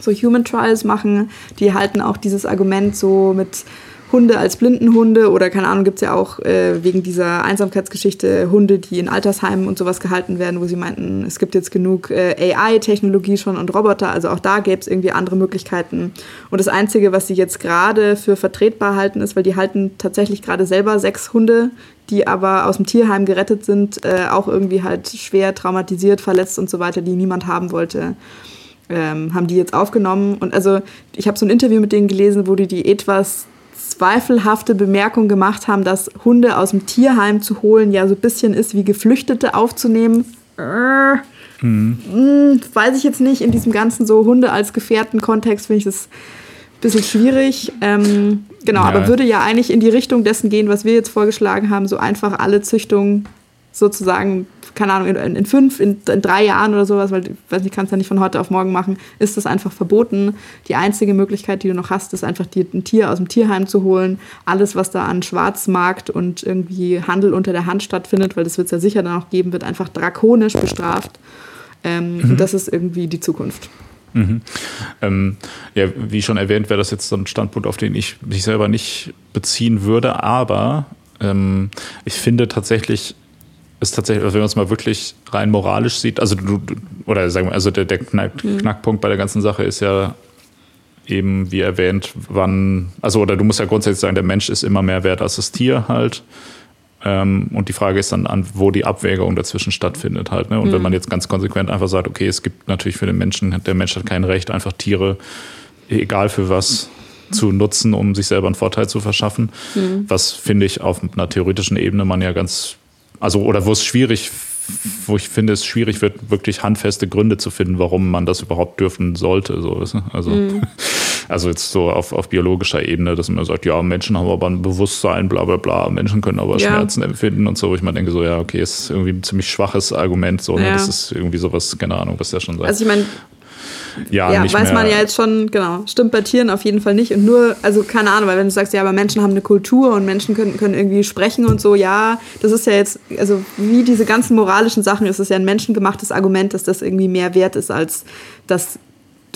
so Human Trials machen. Die halten auch dieses Argument so mit Hunde als Blindenhunde oder keine Ahnung, gibt es ja auch äh, wegen dieser Einsamkeitsgeschichte Hunde, die in Altersheimen und sowas gehalten werden, wo sie meinten, es gibt jetzt genug äh, AI-Technologie schon und Roboter, also auch da gäbe es irgendwie andere Möglichkeiten. Und das Einzige, was sie jetzt gerade für vertretbar halten, ist, weil die halten tatsächlich gerade selber sechs Hunde, die aber aus dem Tierheim gerettet sind, äh, auch irgendwie halt schwer traumatisiert, verletzt und so weiter, die niemand haben wollte. Ähm, haben die jetzt aufgenommen und also ich habe so ein Interview mit denen gelesen, wo die die etwas zweifelhafte Bemerkung gemacht haben, dass Hunde aus dem Tierheim zu holen ja so ein bisschen ist wie Geflüchtete aufzunehmen. Äh, mhm. weiß ich jetzt nicht. In diesem ganzen so Hunde als Gefährten-Kontext finde ich das ein bisschen schwierig. Ähm, genau, ja. aber würde ja eigentlich in die Richtung dessen gehen, was wir jetzt vorgeschlagen haben, so einfach alle Züchtungen sozusagen keine Ahnung, in, in fünf, in, in, drei Jahren oder sowas, weil weiß nicht, kannst ja nicht von heute auf morgen machen, ist das einfach verboten. Die einzige Möglichkeit, die du noch hast, ist einfach dir ein Tier aus dem Tierheim zu holen. Alles, was da an Schwarzmarkt und irgendwie Handel unter der Hand stattfindet, weil das wird es ja sicher dann auch geben, wird einfach drakonisch bestraft. Ähm, mhm. Und das ist irgendwie die Zukunft. Mhm. Ähm, ja, wie schon erwähnt, wäre das jetzt so ein Standpunkt, auf den ich mich selber nicht beziehen würde, aber ähm, ich finde tatsächlich, ist tatsächlich, also wenn man es mal wirklich rein moralisch sieht, also du, oder sagen wir, also der, der Knack, mhm. Knackpunkt bei der ganzen Sache ist ja eben, wie erwähnt, wann, also oder du musst ja grundsätzlich sagen, der Mensch ist immer mehr wert als das Tier halt. Ähm, und die Frage ist dann, an wo die Abwägung dazwischen stattfindet halt. Ne? Und mhm. wenn man jetzt ganz konsequent einfach sagt, okay, es gibt natürlich für den Menschen, der Mensch hat kein Recht, einfach Tiere, egal für was, zu nutzen, um sich selber einen Vorteil zu verschaffen. Mhm. Was finde ich auf einer theoretischen Ebene man ja ganz also oder wo es schwierig, wo ich finde, es schwierig wird, wirklich handfeste Gründe zu finden, warum man das überhaupt dürfen sollte. So, also, mhm. <laughs> also jetzt so auf, auf biologischer Ebene, dass man sagt, ja, Menschen haben aber ein Bewusstsein, bla bla bla, Menschen können aber ja. Schmerzen empfinden und so, wo ich mal denke, so, ja, okay, ist irgendwie ein ziemlich schwaches Argument, so, ne? ja. ne? das ist irgendwie sowas, keine Ahnung, was der schon sagt. Also ich meine, ja, ja weiß man ja jetzt schon, genau. Stimmt bei Tieren auf jeden Fall nicht. Und nur, also keine Ahnung, weil wenn du sagst, ja, aber Menschen haben eine Kultur und Menschen können, können irgendwie sprechen und so, ja, das ist ja jetzt, also wie diese ganzen moralischen Sachen, ist es ja ein menschengemachtes Argument, dass das irgendwie mehr wert ist, als dass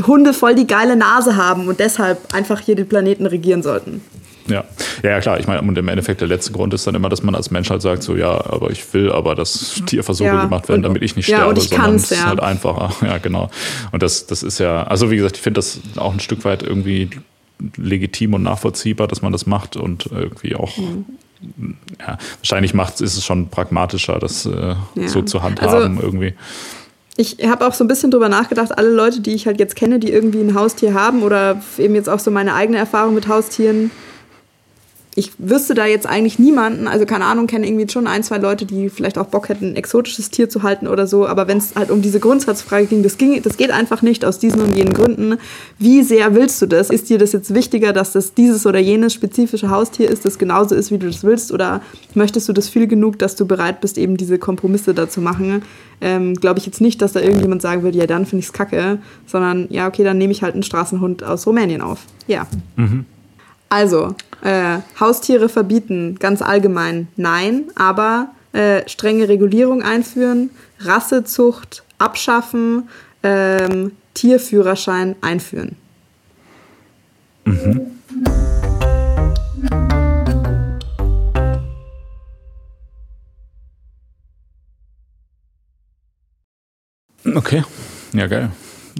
Hunde voll die geile Nase haben und deshalb einfach hier den Planeten regieren sollten. Ja. ja, klar. Ich meine, und im Endeffekt der letzte Grund ist dann immer, dass man als Mensch halt sagt, so ja, aber ich will aber, dass Tierversuche ja, gemacht werden, damit ich nicht sterbe, ja, und ich sondern es ist ja. halt einfacher. <laughs> Ja, genau. Und das, das ist ja, also wie gesagt, ich finde das auch ein Stück weit irgendwie legitim und nachvollziehbar, dass man das macht und irgendwie auch. Mhm. Ja, wahrscheinlich macht, ist es schon pragmatischer, das äh, so zu handhaben also, irgendwie. Ich habe auch so ein bisschen drüber nachgedacht, alle Leute, die ich halt jetzt kenne, die irgendwie ein Haustier haben oder eben jetzt auch so meine eigene Erfahrung mit Haustieren, ich wüsste da jetzt eigentlich niemanden, also keine Ahnung, kenne irgendwie schon ein, zwei Leute, die vielleicht auch Bock hätten, ein exotisches Tier zu halten oder so, aber wenn es halt um diese Grundsatzfrage ging das, ging, das geht einfach nicht aus diesen und jenen Gründen. Wie sehr willst du das? Ist dir das jetzt wichtiger, dass das dieses oder jenes spezifische Haustier ist, das genauso ist, wie du das willst, oder möchtest du das viel genug, dass du bereit bist, eben diese Kompromisse da zu machen? Ähm, Glaube ich jetzt nicht, dass da irgendjemand sagen würde, ja, dann finde ich es kacke, sondern ja, okay, dann nehme ich halt einen Straßenhund aus Rumänien auf. Ja. Mhm. Also, äh, Haustiere verbieten, ganz allgemein, nein, aber äh, strenge Regulierung einführen, Rassezucht abschaffen, ähm, Tierführerschein einführen. Mhm. Okay, ja geil.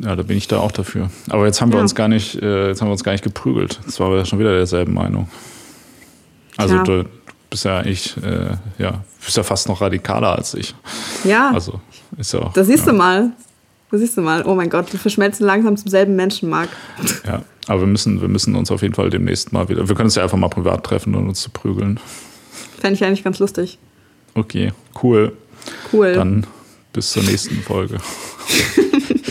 Ja, da bin ich da auch dafür. Aber jetzt haben wir ja. uns gar nicht, äh, jetzt haben wir uns gar nicht geprügelt. Jetzt waren wir ja schon wieder derselben Meinung. Also ja. du bist ja ich, äh, ja, bist ja fast noch radikaler als ich. Ja. Also ist ja auch. Da siehst ja. du mal. Da siehst du mal. Oh mein Gott, wir verschmelzen langsam zum selben Menschenmark. <laughs> Ja, aber wir müssen, wir müssen uns auf jeden Fall demnächst mal wieder. Wir können uns ja einfach mal privat treffen und uns zu prügeln. Fände ich eigentlich ganz lustig. Okay, cool. Cool. Dann bis zur nächsten Folge. <laughs>